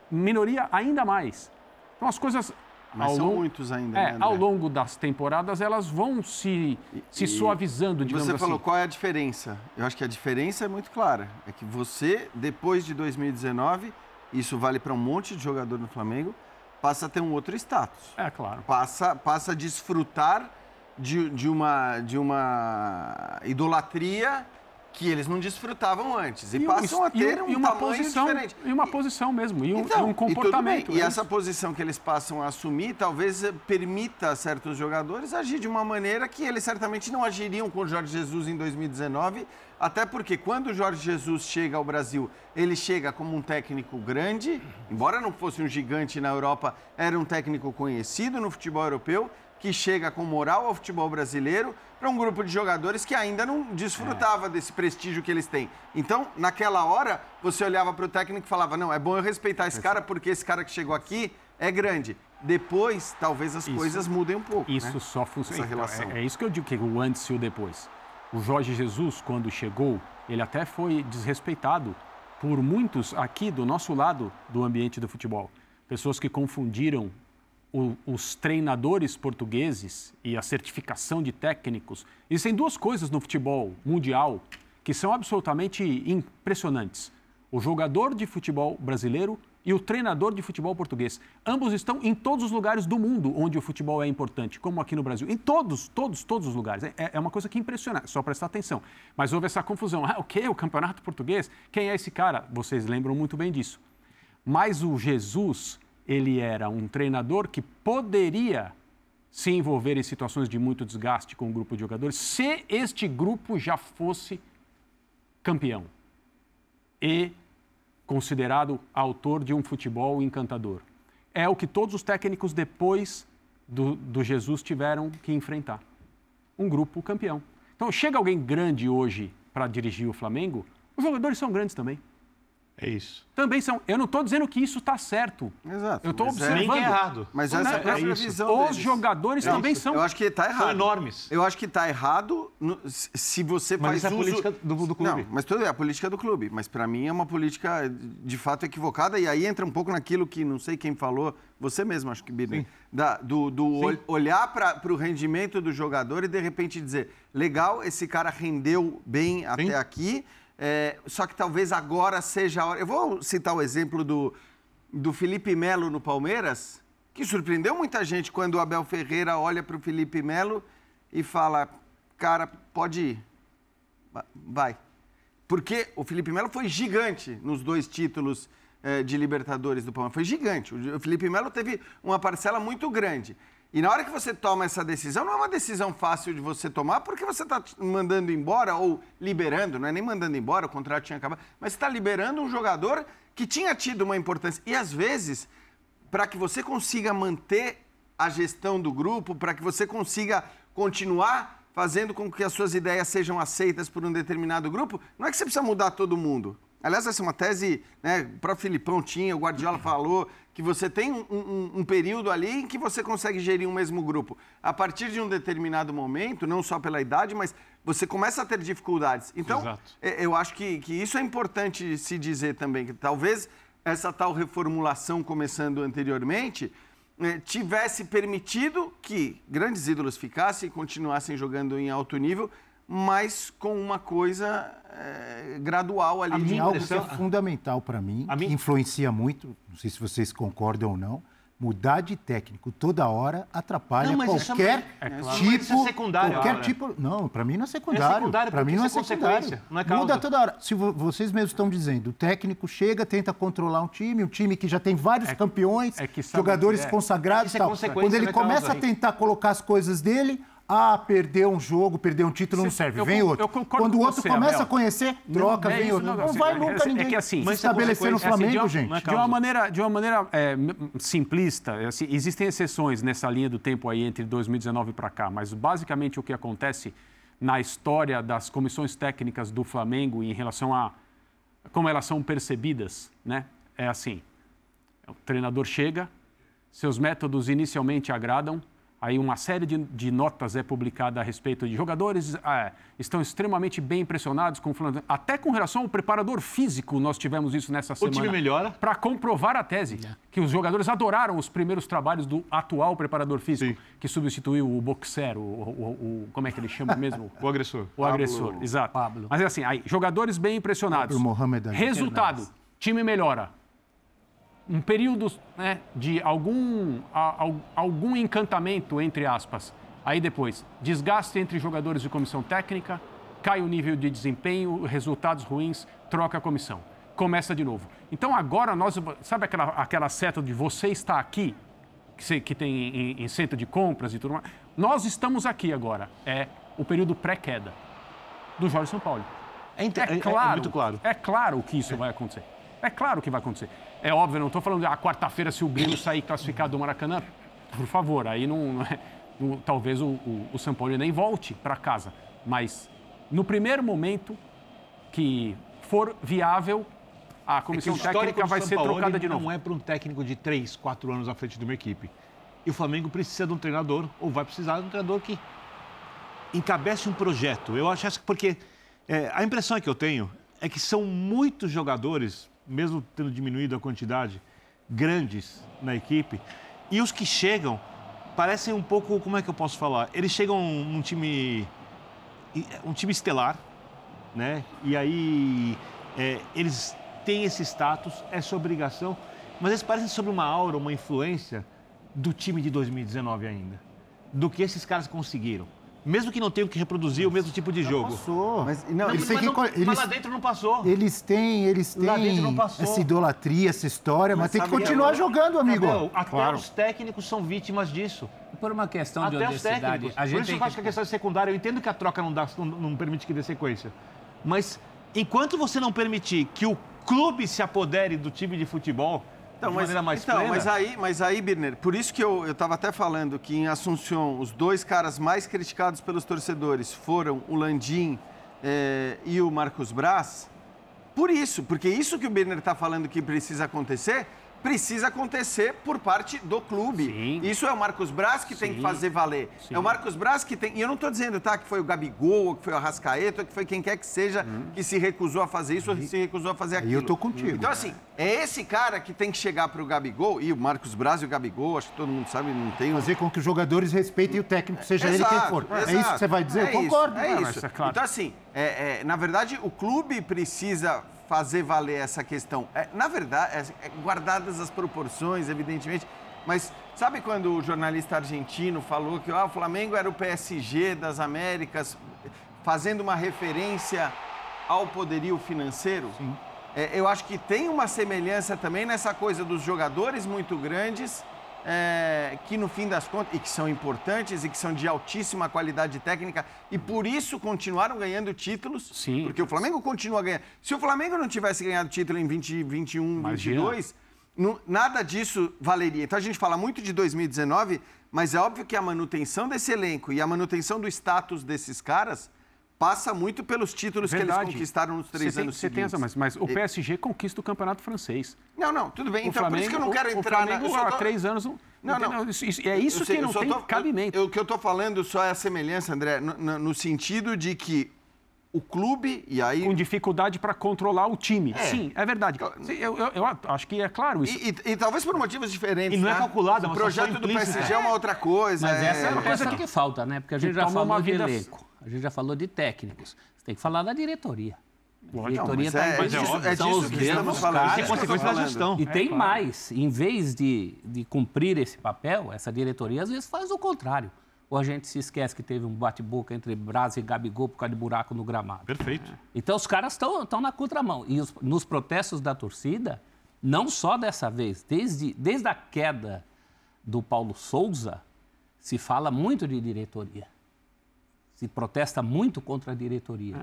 minoria ainda mais. Então as coisas mas ao são longo, muitos ainda, é, né, ao longo das temporadas, elas vão se, se suavizando, digamos Você assim. falou qual é a diferença. Eu acho que a diferença é muito clara. É que você, depois de 2019, isso vale para um monte de jogador no Flamengo, passa a ter um outro status. É, claro. Passa, passa a desfrutar de, de, uma, de uma idolatria que eles não desfrutavam antes. E, um- passam a ter e um, e uma posição, diferente. E uma posição mesmo, e um, Então, e um e comportamento. E, é essa posição que eles passam a assumir talvez eh, permita a certos jogadores agir de uma maneira que eles certamente não agiriam com o Jorge Jesus em 2019, até porque quando o Jorge Jesus chega ao Brasil, ele chega como um técnico grande, embora não fosse um gigante na Europa, era um técnico conhecido no futebol europeu, que chega com moral ao futebol brasileiro para um grupo de jogadores que ainda não desfrutava desse prestígio que eles têm. Então, naquela hora, você olhava para o técnico e falava: não, é bom eu respeitar esse cara porque esse cara que chegou aqui é grande. Depois, talvez as Isso- coisas mudem um pouco. Isso né? só funciona. Essa então, relação. é, é isso que eu digo, que o antes e o depois. O Jorge Jesus, quando chegou, ele até foi desrespeitado por muitos aqui do nosso lado do ambiente do futebol. Pessoas que confundiram o- os treinadores portugueses e a certificação de técnicos. Existem duas coisas no futebol mundial que são absolutamente impressionantes: o jogador de futebol brasileiro e o treinador de futebol português. Ambos estão em todos os lugares do mundo onde o futebol é importante, como aqui no Brasil. Em todos, todos, todos os lugares. É, é uma coisa que impressiona, só prestar atenção. Mas houve essa confusão. Ah, o quê? O campeonato português? Quem é esse cara? Vocês lembram muito bem disso. Mas o Jesus, ele era um treinador que poderia se envolver em situações de muito desgaste com o grupo de jogadores se este grupo já fosse campeão e considerado autor de um futebol encantador. É o que todos os técnicos depois do, do Jesus tiveram que enfrentar. Um grupo campeão. Então, chega alguém grande hoje para dirigir o Flamengo, os jogadores são grandes também. É isso. Também são. Eu não estou dizendo que isso está certo. Exato. Eu estou é- observando. É errado. Mas Né? essa é a É própria isso. visão Os deles. jogadores É também isso. são. Eu acho que está errado. São enormes. Eu acho que está errado no- se você Mas faz isso é a uso... política do- do clube. Não, mas tudo é a política do clube. Mas para mim é uma política de fato equivocada e aí entra um pouco naquilo que não sei quem falou, você mesmo acho que, Birner, da- do, do ol- olhar para o rendimento do jogador e de repente dizer, legal, esse cara rendeu bem até aqui, é, só que talvez agora seja a hora... Eu vou citar o exemplo do, do Felipe Melo no Palmeiras, que surpreendeu muita gente quando o Abel Ferreira olha para o Felipe Melo e fala, cara, pode ir. Va- Vai. Porque o Felipe Melo foi gigante nos dois títulos eh, de Libertadores do Palmeiras. Foi gigante. O Felipe Melo teve uma parcela muito grande. E na hora que você toma essa decisão, não é uma decisão fácil de você tomar, porque você está mandando embora ou liberando, não é nem mandando embora, o contrato tinha acabado, mas está liberando um jogador que tinha tido uma importância. E às vezes, para que você consiga manter a gestão do grupo, para que você consiga continuar fazendo com que as suas ideias sejam aceitas por um determinado grupo, não é que você precisa mudar todo mundo. Aliás, essa é uma tese, né, o próprio Filipão tinha, o Guardiola falou, que você tem um, um, um, período ali em que você consegue gerir um mesmo grupo. A partir de um determinado momento, não só pela idade, mas você começa a ter dificuldades. Então, Exato. eu acho que, que isso é importante se dizer também, que talvez essa tal reformulação começando anteriormente eh, tivesse permitido que grandes ídolos ficassem e continuassem jogando em alto nível, mas com uma coisa é, gradual ali. A algo que é fundamental para mim, que influencia muito, não sei se vocês concordam ou não, mudar de técnico toda hora atrapalha não, qualquer é, claro. tipo, é secundário, qualquer tipo. Não, para mim não é secundário. É secundário para mim não é, é secundário. Não é Muda toda hora. Se vocês mesmos estão dizendo, o técnico chega, tenta controlar um time, um time que já tem vários é, campeões, é jogadores consagrados, tal. Quando ele começa a tentar colocar as coisas dele, ah, perdeu um jogo, perdeu um título, não serve. Eu, vem outro. Quando o outro você, começa Abel. a conhecer, troca, não, vem outro. Não, não vai é nunca ninguém é que, assim, se estabelecer no Flamengo, assim, de, gente. De uma maneira, de uma maneira é, simplista, assim, existem exceções nessa linha do tempo aí entre 2019 para cá, mas basicamente o que acontece na história das comissões técnicas do Flamengo em relação a como elas são percebidas, né? É assim: o treinador chega, seus métodos inicialmente agradam, Aí uma série de, de, notas é publicada a respeito de jogadores é, estão extremamente bem impressionados com até com relação ao preparador físico nós tivemos isso nessa o semana. O time melhora para comprovar a tese é. que os jogadores adoraram os primeiros trabalhos do atual preparador físico Sim. que substituiu o boxer, o, o, o, como é que ele chama *laughs* mesmo? o agressor. O Pablo, agressor, exato. Pablo. Mas é assim, aí jogadores bem impressionados. Resultado, time melhora um período né, de algum, algum encantamento, entre aspas. Aí depois, desgaste entre jogadores de comissão técnica, cai o nível de desempenho, resultados ruins, troca a comissão. Começa de novo. Então agora nós, sabe aquela, aquela seta de você está aqui, que, que tem em, em centro de compras e tudo mais? Nós estamos aqui agora. É o período pré-queda do Jorge São Paulo. É, é, claro, é, muito claro. É claro que isso vai acontecer. É claro que vai acontecer. É óbvio, não estou falando de ah, quarta-feira se o Grêmio sair classificado do Maracanã. Por favor, aí não, não é, não, talvez o, o, o São Paulo nem volte para casa. Mas no primeiro momento que for viável, a comissão é técnica vai ser trocada de novo. Não é para um técnico de três, quatro anos à frente de uma equipe. E o Flamengo precisa de um treinador, ou vai precisar de um treinador que encabece um projeto. Eu acho porque é, a impressão que eu tenho é que são muitos jogadores mesmo tendo diminuído a quantidade, grandes na equipe. E os que chegam parecem um pouco, como é que eu posso falar? Eles chegam um time um time estelar, né? E aí é, eles têm esse status, sua obrigação, mas eles parecem sobre uma aura, uma influência do time de 2019 ainda, do que esses caras conseguiram mesmo que não tenham que reproduzir o mesmo tipo de jogo. Passou. Mas, não, eles mas, não, eles, mas lá dentro não passou. Eles têm, eles têm essa idolatria, essa história, mas, mas tem que continuar é, jogando, amigo. Abel, até claro. os técnicos são vítimas disso. Por uma questão até de honestidade. A gente Por isso eu acho que a questão é secundária. Eu entendo que a troca não, dá, não, não permite que dê sequência. Mas enquanto você não permitir que o clube se apodere do time de futebol, então, mas, mais então, plena. mas aí, mas aí, Birner, por isso que eu estava até falando que em Assunção os dois caras mais criticados pelos torcedores foram o Landim eh, e o Marcos Braz. Por isso, porque isso que o Birner está falando que precisa acontecer precisa acontecer por parte do clube. Sim. Isso é o Marcos Braz que Sim. tem que fazer valer. Sim. É o Marcos Braz que tem. E eu não estou dizendo, tá, que foi o Gabigol, ou que foi o Arrascaeta, que foi quem quer que seja hum. que se recusou a fazer isso ou se recusou a fazer aquilo. E eu estou contigo. Então, assim, é esse cara que tem que chegar para o Gabigol, e o Marcos Braz e o Gabigol, acho que todo mundo sabe, não tem. Fazer com que os jogadores respeitem o técnico, seja exato, ele quem for. Exato. É isso que você vai dizer? É eu concordo. É isso. É claro. Então, assim, é, é, na verdade, o clube precisa fazer valer essa questão. É, na verdade, é, é, guardadas as proporções, evidentemente, mas sabe quando o jornalista argentino falou que ah, o Flamengo era o PSG das Américas, fazendo uma referência ao poderio financeiro? Sim. é, eu acho que tem uma semelhança também nessa coisa dos jogadores muito grandes, é, que no fim das contas, e que são importantes e que são de altíssima qualidade técnica, e por isso continuaram ganhando títulos. Sim. Porque o Flamengo continua ganhando. Se o Flamengo não tivesse ganhado título em 2021, Imagina. 22, não- nada disso valeria. Então a gente fala muito de 2019, mas é óbvio que a manutenção desse elenco e a manutenção do status desses caras passa muito pelos títulos que eles conquistaram nos três você tem, anos Você seguintes. razão, mas, mas o E- PSG conquista o campeonato francês. Não, não, tudo bem. O Então, por isso que eu não quero entrar o Flamengo, na... há tô- três anos... Não, Não, não. entendeu? Isso- isso- é isso Eu que não tem tô- cabimento. o que eu estou falando só é a semelhança, André, no, no- no sentido de que o clube, e aí... Com dificuldade para controlar o time. É. Sim, é verdade. Eu, eu- eu acho que é claro isso. E, e- e talvez por motivos diferentes. E não é calculado, é O uma projeto do. PSG é uma outra coisa. Mas é- essa é uma coisa que falta, né? Porque a gente que já falou uma de vida- elenco, a gente já falou de técnicos. Você tem que falar da diretoria. A diretoria está é, em é disso, é são disso os que estamos falando. caras. é consequência da gestão. E tem mais, em vez de, de cumprir esse papel, essa diretoria às vezes faz o contrário. Ou a gente se esquece que teve um bate-boca entre Braz e Gabigol por causa de buraco no gramado. Perfeito. Então os caras estão na contramão. E os- nos protestos da torcida, não só dessa vez, desde, desde a queda do Paulo Souza, se fala muito de diretoria. Se protesta muito contra a diretoria.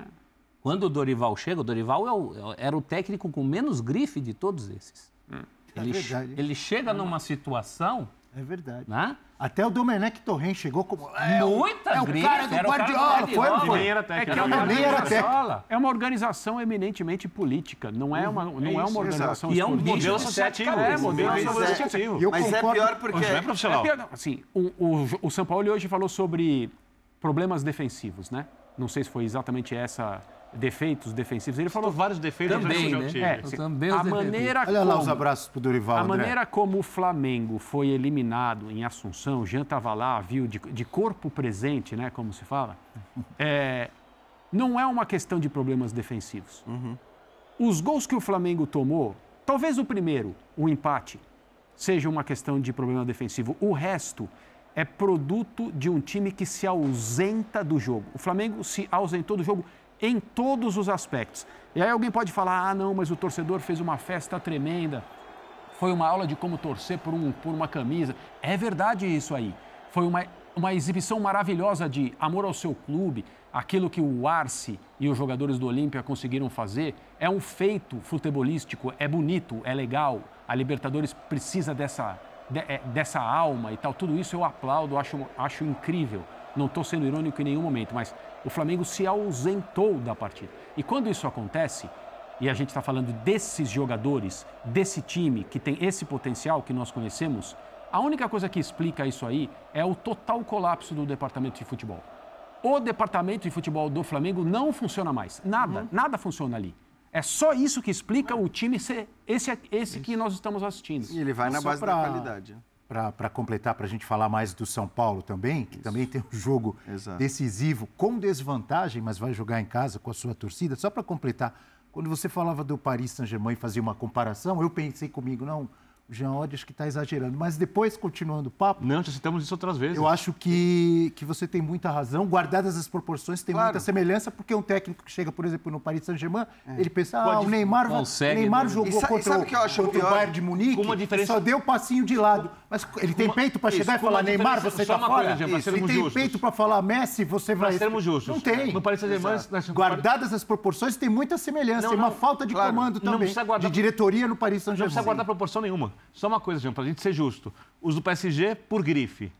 Quando o Dorival chega, o Dorival é o- era o técnico com menos grife de todos esses. Ele, É verdade. ele chega numa situação, É verdade. né? Até o Domenech Torren chegou como. É, Muita é o grife, cara do era o cara do Guardiola. Foi foi? Era É que técnico. é uma, era organização, é uma organização eminentemente política, não é uma, não é uma organização E é um Modelo de associativo. cabeças. modelo Mas é- associativo. Mas é pior porque... Não é É profissional. pior, assim, o, o, o São Paulo hoje falou sobre problemas defensivos, né? Não sei se foi exatamente essa, defeitos defensivos. Ele falou vários defeitos Também, né? time. É, Eu também a maneira Olha lá como, os abraços pro Dorival, a André. maneira como o Flamengo foi eliminado em Assunção, o Jean estava lá, viu, de, de corpo presente, né, como se fala, *laughs* é, não é uma questão de problemas defensivos. Os gols que o Flamengo tomou, talvez o primeiro, o empate, seja uma questão de problema defensivo. O resto é produto de um time que se ausenta do jogo. O Flamengo se ausentou do jogo em todos os aspectos. E aí alguém pode falar: ah, não, mas o torcedor fez uma festa tremenda. Foi uma aula de como torcer por, um, por uma camisa. É verdade isso aí. Foi uma, uma exibição maravilhosa de amor ao seu clube. Aquilo que o Arce e os jogadores do Olímpia conseguiram fazer é um feito futebolístico, é bonito, é legal. A Libertadores precisa dessa, de- dessa alma e tal. Tudo isso eu aplaudo, acho, acho incrível. Não estou sendo irônico em nenhum momento, mas o Flamengo se ausentou da partida. E quando isso acontece, e a gente está falando desses jogadores, desse time que tem esse potencial que nós conhecemos, a única coisa que explica isso aí é o total colapso do departamento de futebol. O departamento de futebol do Flamengo não funciona mais. Nada, nada funciona ali. É só isso que explica o time ser esse, esse que nós estamos assistindo. E ele vai na Só base pra- da qualidade. Para completar, para a gente falar mais do São Paulo também, que também tem um jogo Exato. decisivo, com desvantagem, mas vai jogar em casa com a sua torcida. Só para completar, quando você falava do Paris Saint-Germain e fazia uma comparação, eu pensei comigo, não, Jean acho que está exagerando. Mas depois, continuando o papo, Não, já citamos isso outras vezes. eu acho que, que você tem muita razão, guardadas as proporções, tem Claro. muita semelhança, porque um técnico que chega, por exemplo, no Paris Saint-Germain, ele pensa, ah, Pode- o Neymar, vai- consegue, Neymar né? jogou E e contra, sabe o, que eu acho contra o? Bayern de Munique Com uma diferença- e só deu passinho de lado. Mas ele tem peito para chegar e com uma falar, Neymar, você tá uma fora? coisa, Isso. E sermos tem justos. peito para falar, Messi, você vai... Para sermos justos. Não tem. No Paris Saint-Germain, nós- Guardadas as proporções, tem muita semelhança. Não, tem uma não, falta de claro. comando Não também, precisa guardar- de diretoria no Paris Não precisa Saint-Germain. guardar proporção nenhuma. Só uma coisa, Jean, para a gente ser justo. Os do PSG por grife.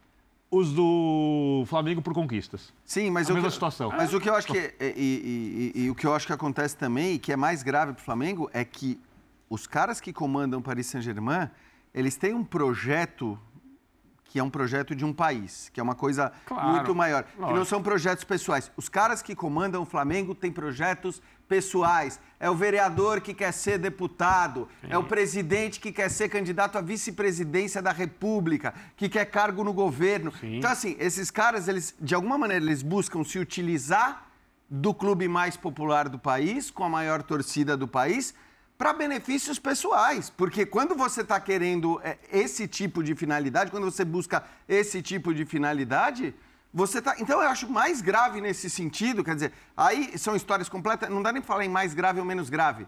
Os do Flamengo por conquistas. Sim, mas A o mesma que, situação. Mas o que eu acho que é- e, e- e- e o que eu acho que acontece também e que é mais grave para o Flamengo é que os caras que comandam Paris Saint-Germain, eles têm um projeto que é um projeto de um país, que é uma coisa Claro, muito maior, que não lógico. são projetos pessoais. Os caras que comandam o Flamengo têm projetos pessoais. É o vereador que quer ser deputado, é o presidente que quer ser candidato à vice-presidência da República, que quer cargo no governo. Então assim, esses caras, eles de alguma maneira eles buscam se utilizar do clube mais popular do país, com a maior torcida do país, para benefícios pessoais. Porque quando você está querendo é, esse tipo de finalidade, quando você busca esse tipo de finalidade, você tá. Então eu acho mais grave nesse sentido, quer dizer, aí são histórias completas, não dá nem pra falar em mais grave ou menos grave.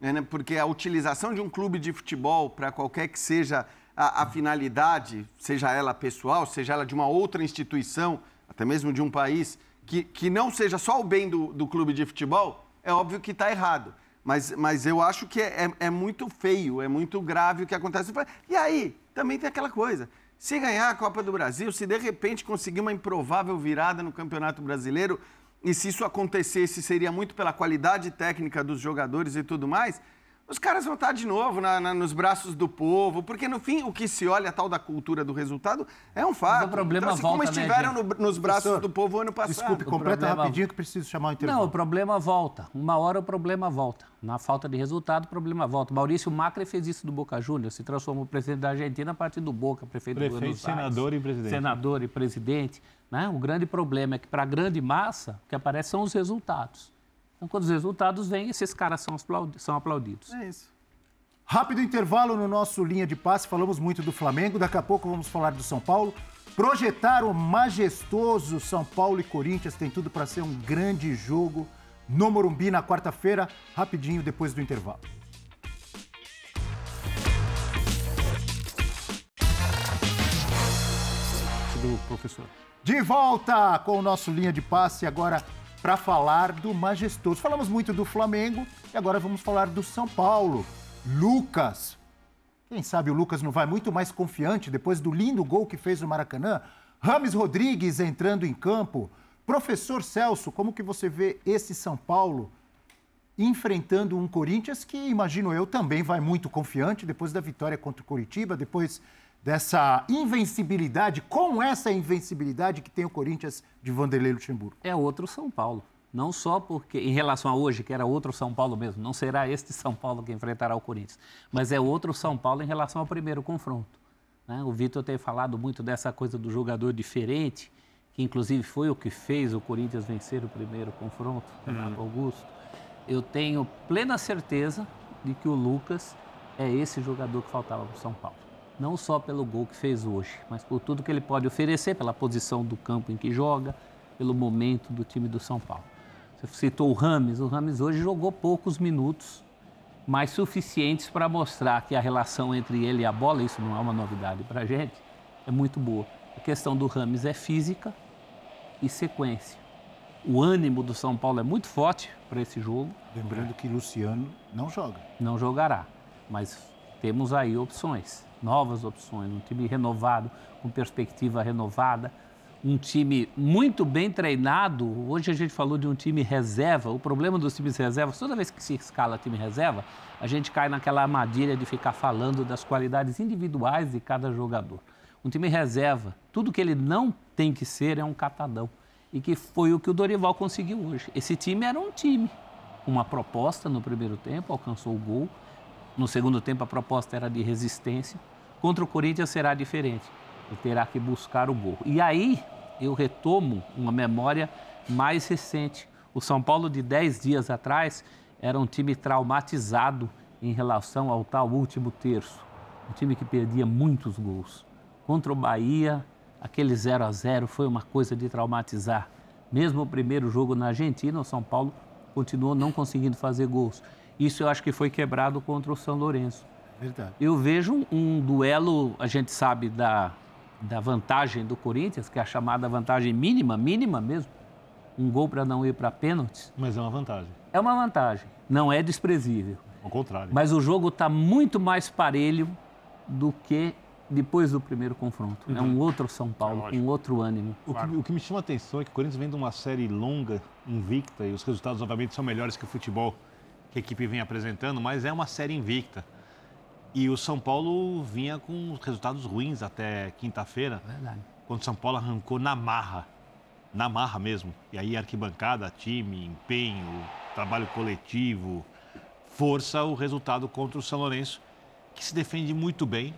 né? porque a utilização de um clube de futebol para qualquer que seja a, a, finalidade, seja ela pessoal, seja ela de uma outra instituição, até mesmo de um país, que, que não seja só o bem do, do clube de futebol, é óbvio que está errado. Mas, mas eu acho que é, é, é muito feio, é muito grave o que acontece. E aí, também tem aquela coisa. Se ganhar a Copa do Brasil, se de repente conseguir uma improvável virada no Campeonato Brasileiro, e se isso acontecesse, seria muito pela qualidade técnica dos jogadores e tudo mais, os caras vão estar de novo na, na, nos braços do povo, porque no fim o que se olha a tal da cultura do resultado é um fato. Mas o problema então, assim, volta, como estiveram né, no, nos braços Professor, do povo ano passado. Desculpe, completa problema- rapidinho que preciso chamar o intervalo. Não, o problema volta. Uma hora o problema volta. Na falta de resultado, o problema volta. Maurício Macri fez isso do Boca Juniors, se transformou presidente da Argentina a partir do Boca, prefeito, Prefeito, do Buenos Aires. senador e presidente. Senador e presidente. Né? O grande problema é que para a grande massa, o que aparece são os resultados. Então, quando os resultados vêm, esses caras são aplaudi- são aplaudidos. É isso. Rápido intervalo no nosso linha de passe. Falamos muito do Flamengo. Daqui a pouco vamos falar do São Paulo. Projetar o majestoso São Paulo e Corinthians tem tudo para ser um grande jogo no Morumbi na quarta-feira. Rapidinho depois do intervalo. do professor. De volta com o nosso linha de passe agora para falar do majestoso. Falamos muito do Flamengo e agora vamos falar do São Paulo. Lucas. Quem sabe o Lucas não vai muito mais confiante depois do lindo gol que fez no Maracanã? Rames Rodrigues entrando em campo. Professor Celso, como que você vê esse São Paulo enfrentando um Corinthians que, imagino eu, também vai muito confiante depois da vitória contra o Coritiba, depois dessa invencibilidade, com essa invencibilidade que tem o Corinthians de Vanderlei Luxemburgo. É outro São Paulo. Não só porque, em relação a hoje, que era outro São Paulo mesmo, não será este *laughs* São Paulo que enfrentará o Corinthians, mas é outro São Paulo em relação ao primeiro confronto. né? O Vitor tem falado muito dessa coisa do jogador diferente, que inclusive foi o que fez o Corinthians vencer o primeiro confronto, Renato Augusto. Eu tenho plena certeza de que o Lucas é esse jogador que faltava para o São Paulo. Não só pelo gol que fez hoje, mas por tudo que ele pode oferecer, pela posição do campo em que joga, pelo momento do time do São Paulo. Você citou o Rames, o Rames hoje jogou poucos minutos, mas suficientes para mostrar que a relação entre ele e a bola, isso não é uma novidade para a gente, é muito boa. A questão do Rames é física e sequência. O ânimo do São Paulo é muito forte para esse jogo. Lembrando que Luciano não joga. Não jogará, mas temos aí opções, novas opções, um time renovado, com perspectiva renovada, um time muito bem treinado. Hoje a gente falou de um time reserva. O problema dos times reservas, toda vez que se escala time reserva, a gente cai naquela armadilha de ficar falando das qualidades individuais de cada jogador. Um time reserva, tudo que ele não tem que ser é um catadão. E que foi o que o Dorival conseguiu hoje. Esse time era um time. Uma proposta no primeiro tempo, alcançou o gol. No segundo tempo, a proposta era de resistência. Contra o Corinthians será diferente. Ele terá que buscar o gol. E aí, eu retomo uma memória mais recente. O São Paulo de 10 dias atrás era um time traumatizado em relação ao tal último terço. Um time que perdia muitos gols. Contra o Bahia, aquele 0 a 0 foi uma coisa de traumatizar. Mesmo o primeiro jogo na Argentina, o São Paulo continuou não conseguindo fazer gols. Isso eu acho que foi quebrado contra o São Lourenço. Verdade. Eu vejo um, um duelo, a gente sabe da, da vantagem do Corinthians, que é a chamada vantagem mínima, mínima mesmo. Um gol para não ir para pênaltis. Mas é uma vantagem. É uma vantagem, não é desprezível. Ao contrário. Mas o jogo está muito mais parelho do que depois do primeiro confronto. É um outro São Paulo, com outro ânimo. O, que, o que me chama a atenção é que o Corinthians vem de uma série longa, invicta, e os resultados, obviamente, são melhores que o futebol que a equipe vem apresentando, mas é uma série invicta. E o São Paulo vinha com resultados ruins até quinta-feira, Verdade. quando o São Paulo arrancou na marra. Na marra mesmo. E aí, arquibancada, time, empenho, trabalho coletivo, força o resultado contra o São Lourenço, que se defende muito bem,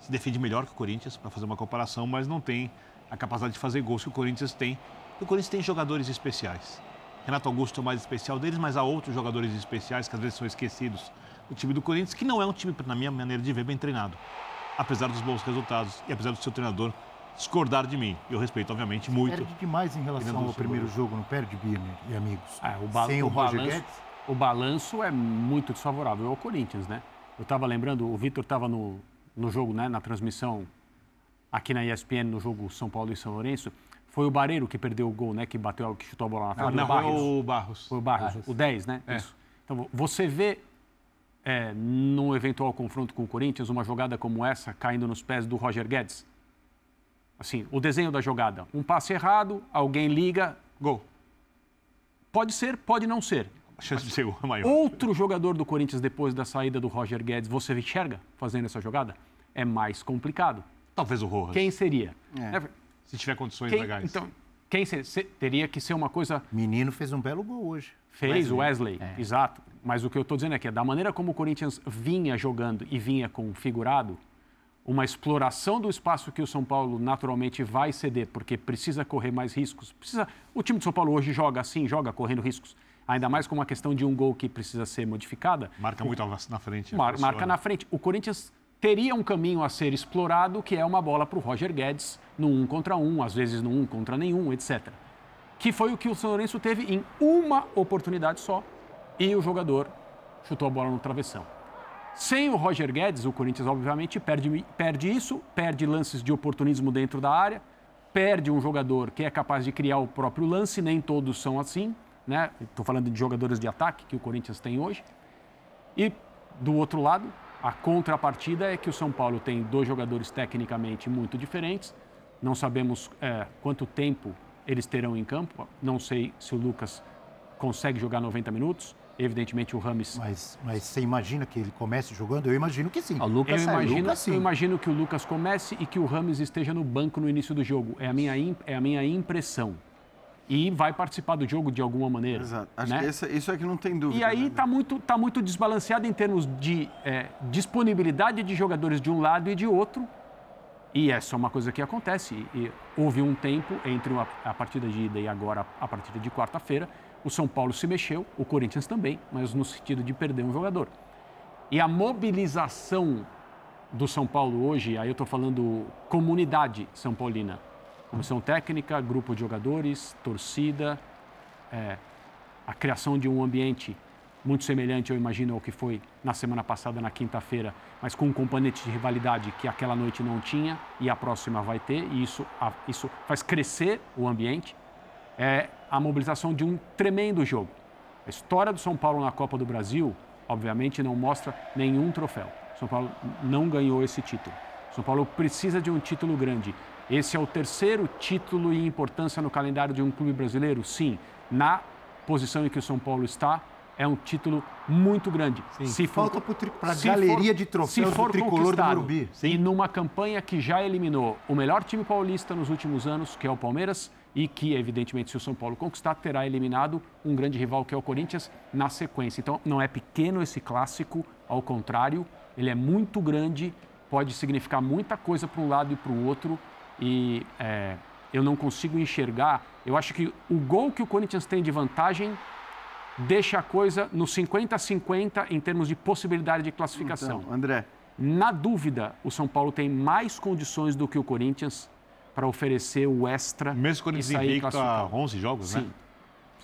se defende melhor que o Corinthians, para fazer uma comparação, mas não tem a capacidade de fazer gols que o Corinthians tem. O Corinthians tem jogadores especiais. Renato Augusto é o mais especial deles, mas há outros jogadores especiais que às vezes são esquecidos. O time do Corinthians, que não é um time, na minha maneira de ver, bem treinado. Apesar dos bons resultados e apesar do seu treinador discordar de mim. Eu respeito, obviamente, muito. Perde demais em relação ao primeiro Luxemburgo. jogo, não perde, Birner e amigos? Ah, o ba- Sem o, o Roger balanço- Guedes? o balanço é muito desfavorável ao Corinthians, né? Eu estava lembrando, o Vitor estava no, no jogo, né, na transmissão aqui na ESPN, no jogo São Paulo e São Lourenço. Foi o Bareiro que perdeu o gol, né? Que bateu, que chutou a bola na frente. Ah, não, Barros. foi o Barros. Foi o Barros, Barros. o 10, né? É. Isso. Então, você vê é, num eventual confronto com o Corinthians uma jogada como essa caindo nos pés do Roger Guedes? Assim, o desenho da jogada. Um passe errado, alguém liga, gol. Pode ser, pode não ser. A chance de ser gol é maior. Outro jogador do Corinthians depois da saída do Roger Guedes, você enxerga fazendo essa jogada? É mais complicado. Talvez o Rojas. Quem seria? É. Né? Se tiver condições Quem- legais. Então, quem se- se- teria que ser uma coisa Menino fez um belo gol hoje. Fez o Wesley, exato. Mas o que eu estou dizendo é que da maneira como o Corinthians vinha jogando e vinha configurado, uma exploração do espaço que o São Paulo naturalmente vai ceder, porque precisa correr mais riscos. Precisa. O time de São Paulo hoje joga assim, joga correndo riscos. Ainda mais com uma questão de um gol que precisa ser modificada. Marca muito na frente. Mar- pressiona. marca na frente. O Corinthians teria um caminho a ser explorado, que é uma bola para o Roger Guedes no um contra um, às vezes no um contra nenhum, etc. Que foi o que o São Lourenço teve em uma oportunidade só e o jogador chutou a bola no travessão. Sem o Roger Guedes, o Corinthians obviamente perde, perde isso, perde lances de oportunismo dentro da área, perde um jogador que é capaz de criar o próprio lance, nem todos são assim, né? Estou falando de jogadores de ataque que o Corinthians tem hoje. E do outro lado, a contrapartida é que o São Paulo tem dois jogadores tecnicamente muito diferentes. Não sabemos é, quanto tempo eles terão em campo. Não sei se o Lucas consegue jogar 90 minutos. Evidentemente o Rames. Mas, mas você imagina que ele comece jogando? Eu imagino que sim. eu, imagino, eu imagino que o Lucas comece e que o Rames esteja no banco no início do jogo. É a minha, é a minha impressão. E vai participar do jogo de alguma maneira. Exato. Acho né? que isso é que não tem dúvida. E aí né? está muito, tá muito desbalanceado em termos de é, disponibilidade de jogadores de um lado e de outro. E essa é uma coisa que acontece. E houve um tempo entre a, a partida de ida e agora a partida de quarta-feira. O São Paulo se mexeu, o Corinthians também, mas no sentido de perder um jogador. E a mobilização do São Paulo hoje, aí eu estou falando comunidade São Paulina, comissão técnica, grupo de jogadores, torcida, é, a criação de um ambiente muito semelhante, eu imagino, ao que foi na semana passada, na quinta-feira, mas com um componente de rivalidade que aquela noite não tinha e a próxima vai ter, e isso, isso faz crescer o ambiente, é a mobilização de um tremendo jogo. A história do São Paulo na Copa do Brasil, obviamente, não mostra nenhum troféu. São Paulo não ganhou esse título. São Paulo precisa de um título grande. Esse é o terceiro título em importância no calendário de um clube brasileiro? Sim. Na posição em que o São Paulo está, é um título muito grande. Se Falta pra se galeria de troféus se for do tricolor do Morumbi. E numa campanha que já eliminou o melhor time paulista nos últimos anos, que é o Palmeiras, e que, evidentemente, se o São Paulo conquistar, terá eliminado um grande rival, que é o Corinthians, na sequência. Então, não é pequeno esse clássico, ao contrário, ele é muito grande, pode significar muita coisa para um lado e para o outro, e é, eu não consigo enxergar. Eu acho que o gol que o Corinthians tem de vantagem deixa a coisa no 50-50 em termos de possibilidade de classificação. Então, André. Na dúvida, o São Paulo tem mais condições do que o Corinthians para oferecer o extra. Mesmo quando eles sair invicto classificado. 11 jogos, né? Sim.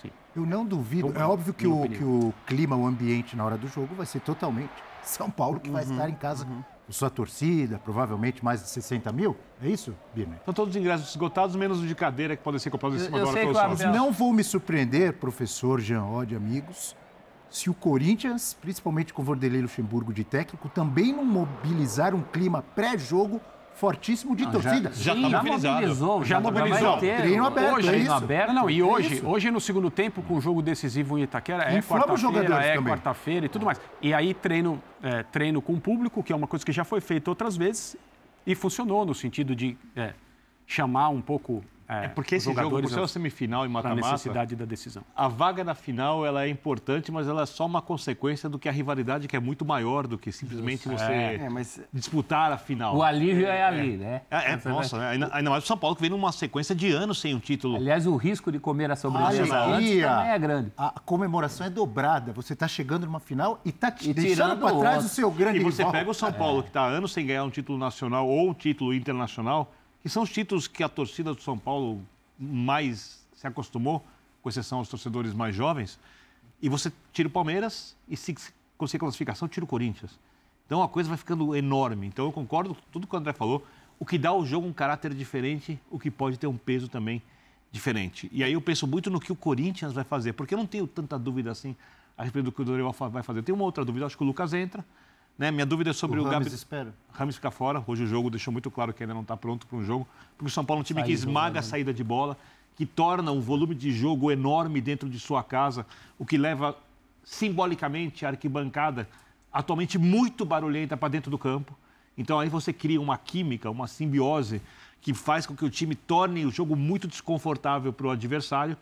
Sim. Eu não duvido. Eu- é óbvio que o, que o clima, o ambiente na hora do jogo vai ser totalmente São Paulo, que vai Uhum, estar em casa com sua torcida, provavelmente mais de 60 mil. É isso, Birner? Estão todos os ingressos esgotados, menos o de cadeira que podem ser comprados em cima da hora pelo Mas sócio. não vou me surpreender, professor Jean Oddi, amigos, se o Corinthians, principalmente com o Vanderlei Luxemburgo de técnico, também não mobilizar um clima pré-jogo fortíssimo de Ah, torcida. já- já tá Sim, já mobilizado. mobilizou, já já mobilizou. vai ter. Treino aberto, hoje, é isso? Não, não, e É hoje, isso. hoje no segundo tempo, com o jogo decisivo em Itaquera, é quarta-feira, é quarta-feira e tudo mais. E aí treino, é, treino com o público, que é uma coisa que já foi feita outras vezes e funcionou no sentido de é, chamar um pouco é, Porque os esse jogo, por ser uma semifinal e para a mata-mata, necessidade da decisão. a vaga na final ela é importante, mas ela é só uma consequência do que a rivalidade que é muito maior do que simplesmente Isso. você É. É, mas- disputar a final. O alívio é ali, né? É, é, nossa, vai- ainda, ainda mais o São Paulo que vem numa sequência de anos sem um título. Aliás, o risco de comer a sobremesa antes também é grande. a comemoração é dobrada. Você está chegando numa final e está E deixando tirando para trás o seu grande E você rival. pega o São Paulo, que está há anos sem ganhar um título nacional ou um título internacional, que são os títulos que a torcida do São Paulo mais se acostumou, com exceção aos torcedores mais jovens. E você tira o Palmeiras e se conseguir classificação, tira o Corinthians. Então a coisa vai ficando enorme. Então eu concordo com tudo que o André falou. O que dá ao jogo um caráter diferente, o que pode ter um peso também diferente. E aí eu penso muito no que o Corinthians vai fazer, porque eu não tenho tanta dúvida assim a respeito do que o Dorival vai fazer. Tem uma outra dúvida, acho que o Lucas entra. Né? Minha dúvida é sobre O o, Rames Gabriel. espera. Rames fica fora. Hoje o jogo deixou muito claro que ainda não está pronto para um jogo. Porque o São Paulo é um time que esmaga a né? saída de bola, que torna um volume de jogo enorme dentro de sua casa, o que leva simbolicamente a arquibancada atualmente muito barulhenta para dentro do campo. Então aí você cria uma química, uma simbiose que faz com que o time torne o jogo muito desconfortável para o adversário.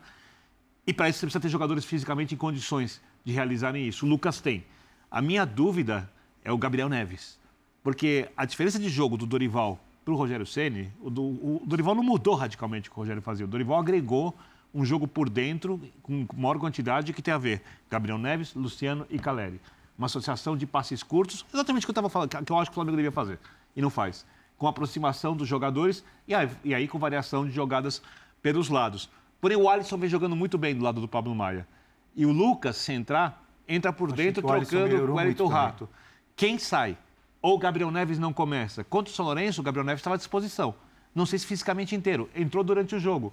E para isso você precisa ter jogadores fisicamente em condições de realizarem isso. O Lucas tem. A minha dúvida é o Gabriel Neves. Porque a diferença de jogo do Dorival para o Rogério Ceni, o, do- o Dorival não mudou radicalmente o que o Rogério fazia. O Dorival agregou um jogo por dentro, com maior quantidade, que tem a ver Gabriel Neves, Luciano e Caleri. Uma associação de passes curtos, exatamente o que eu estava falando, que eu acho que o Flamengo devia fazer. E não faz. Com aproximação dos jogadores e aí, e aí com variação de jogadas pelos lados. Porém, o Alisson vem jogando muito bem do lado do Pablo Maia. E o Lucas, se entrar, entra por Achei dentro, trocando o Wellington muito também. Quem sai? Ou o Gabriel Neves não começa? Contra o São Lourenço, o Gabriel Neves estava à disposição. Não sei se fisicamente inteiro. Entrou durante o jogo.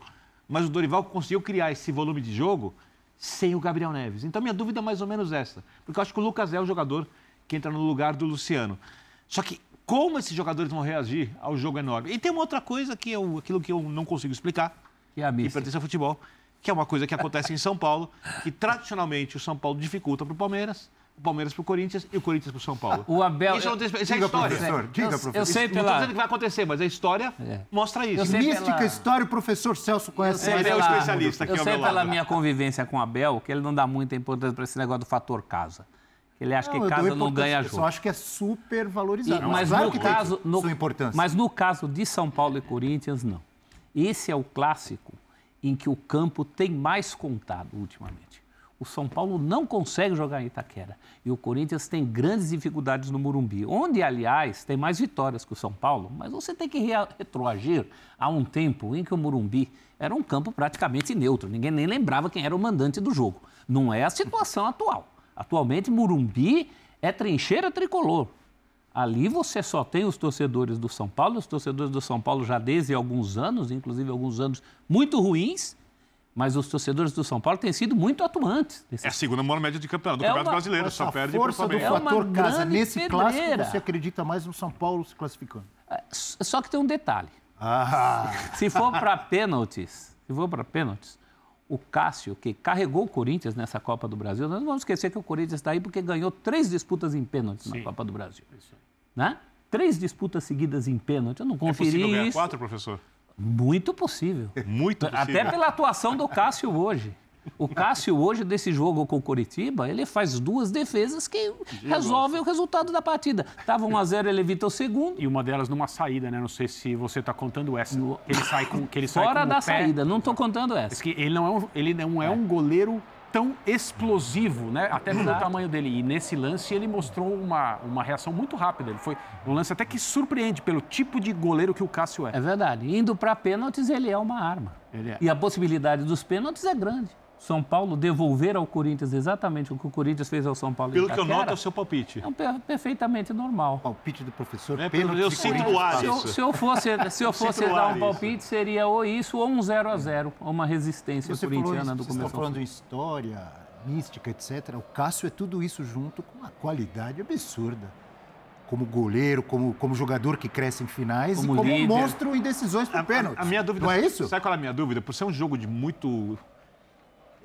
Mas o Dorival conseguiu criar esse volume de jogo sem o Gabriel Neves. Então, minha dúvida é mais ou menos essa. Porque eu acho que o Lucas é o jogador que entra no lugar do Luciano. Só que como esses jogadores vão reagir ao jogo enorme? E tem uma outra coisa que eu, aquilo que eu não consigo explicar, Que é a que mística. pertence ao futebol, que é uma coisa que acontece em São Paulo, que tradicionalmente o São Paulo dificulta para o Palmeiras, o Palmeiras para o Corinthians e o Corinthians para o São Paulo. O Abel. Isso, tem, isso é Diga, história. professor, diga, eu, professor. eu sei Não estou dizendo que vai acontecer, mas a história É. mostra isso. Eu Mística, pela- história, o professor Celso conhece Ele é o especialista aqui Eu sei meu pela lado. minha convivência com o Abel que ele não dá muita importância para esse negócio do fator casa. Ele acha Não, eu que casa não ganha Eu jogo. só acho que é super E- valorizado. mas, claro no caso, no, sua importância. mas no caso de São Paulo e Corinthians, não. Esse é o clássico em que o campo tem mais contado ultimamente. O São Paulo não consegue jogar em Itaquera e o Corinthians tem grandes dificuldades no Morumbi, onde, aliás, tem mais vitórias que o São Paulo, mas você tem que retroagir a um tempo em que o Morumbi era um campo praticamente neutro, ninguém nem lembrava quem era o mandante do jogo. Não é a situação atual. Atualmente, Morumbi é trincheira tricolor. Ali você só tem os torcedores do São Paulo, os torcedores do São Paulo já desde alguns anos, inclusive alguns anos muito ruins, mas os torcedores do São Paulo têm sido muito atuantes. nesse É a segunda maior média de campeonato do É Campeonato uma- Brasileiro, Essa só perde para o força do Flamengo. É fator casa. grande Nesse clássico, pedreira. você acredita mais no São Paulo se classificando. Só que tem um detalhe. Ah, Se for para pênaltis, se for para pênaltis, o Cássio, que carregou o Corinthians nessa Copa do Brasil, nós não vamos esquecer que o Corinthians está aí porque ganhou três disputas em pênaltis na Copa do Brasil. Né? Três disputas seguidas em pênalti. Eu não É possível conferi ganhar isso. quatro, professor? Muito possível. *laughs* Muito possível. Até pela atuação do Cássio hoje. O Cássio hoje, desse jogo com o Coritiba, ele faz duas defesas que resolvem o resultado da partida. Estava 1x0, ele evita o segundo. E uma delas numa saída, né? Não sei se você está contando essa. Ele sai com que ele sai Fora com o da saída, não estou contando essa. Diz que ele não é um, ele não é um goleiro tão explosivo, né? Até pelo Exato. tamanho dele. E nesse lance ele mostrou uma, uma reação muito rápida. Ele foi um lance até que surpreende pelo tipo de goleiro que o Cássio é. É verdade. Indo para pênaltis, ele é uma arma. É. E a possibilidade dos pênaltis é grande. São Paulo devolver ao Corinthians exatamente o que o Corinthians fez ao São Paulo. em Pelo que eu noto, é o seu palpite. é um per- perfeitamente normal. palpite do professor. É, pênalti eu sinto o ar Se eu, isso. se eu fosse, se eu fosse dar ar um isso. palpite, seria ou isso ou um 0 a 0 ou uma resistência Você falou isso, corintiana do estão começo. ao falando fim. em história, mística, etc. O Cássio é tudo isso junto com uma qualidade absurda. Como goleiro, como, como jogador que cresce em finais Como e como líder. monstro em decisões por A, pênalti. a, a minha dúvida. Não é isso? Sabe qual é a minha dúvida? Por ser um jogo de muito.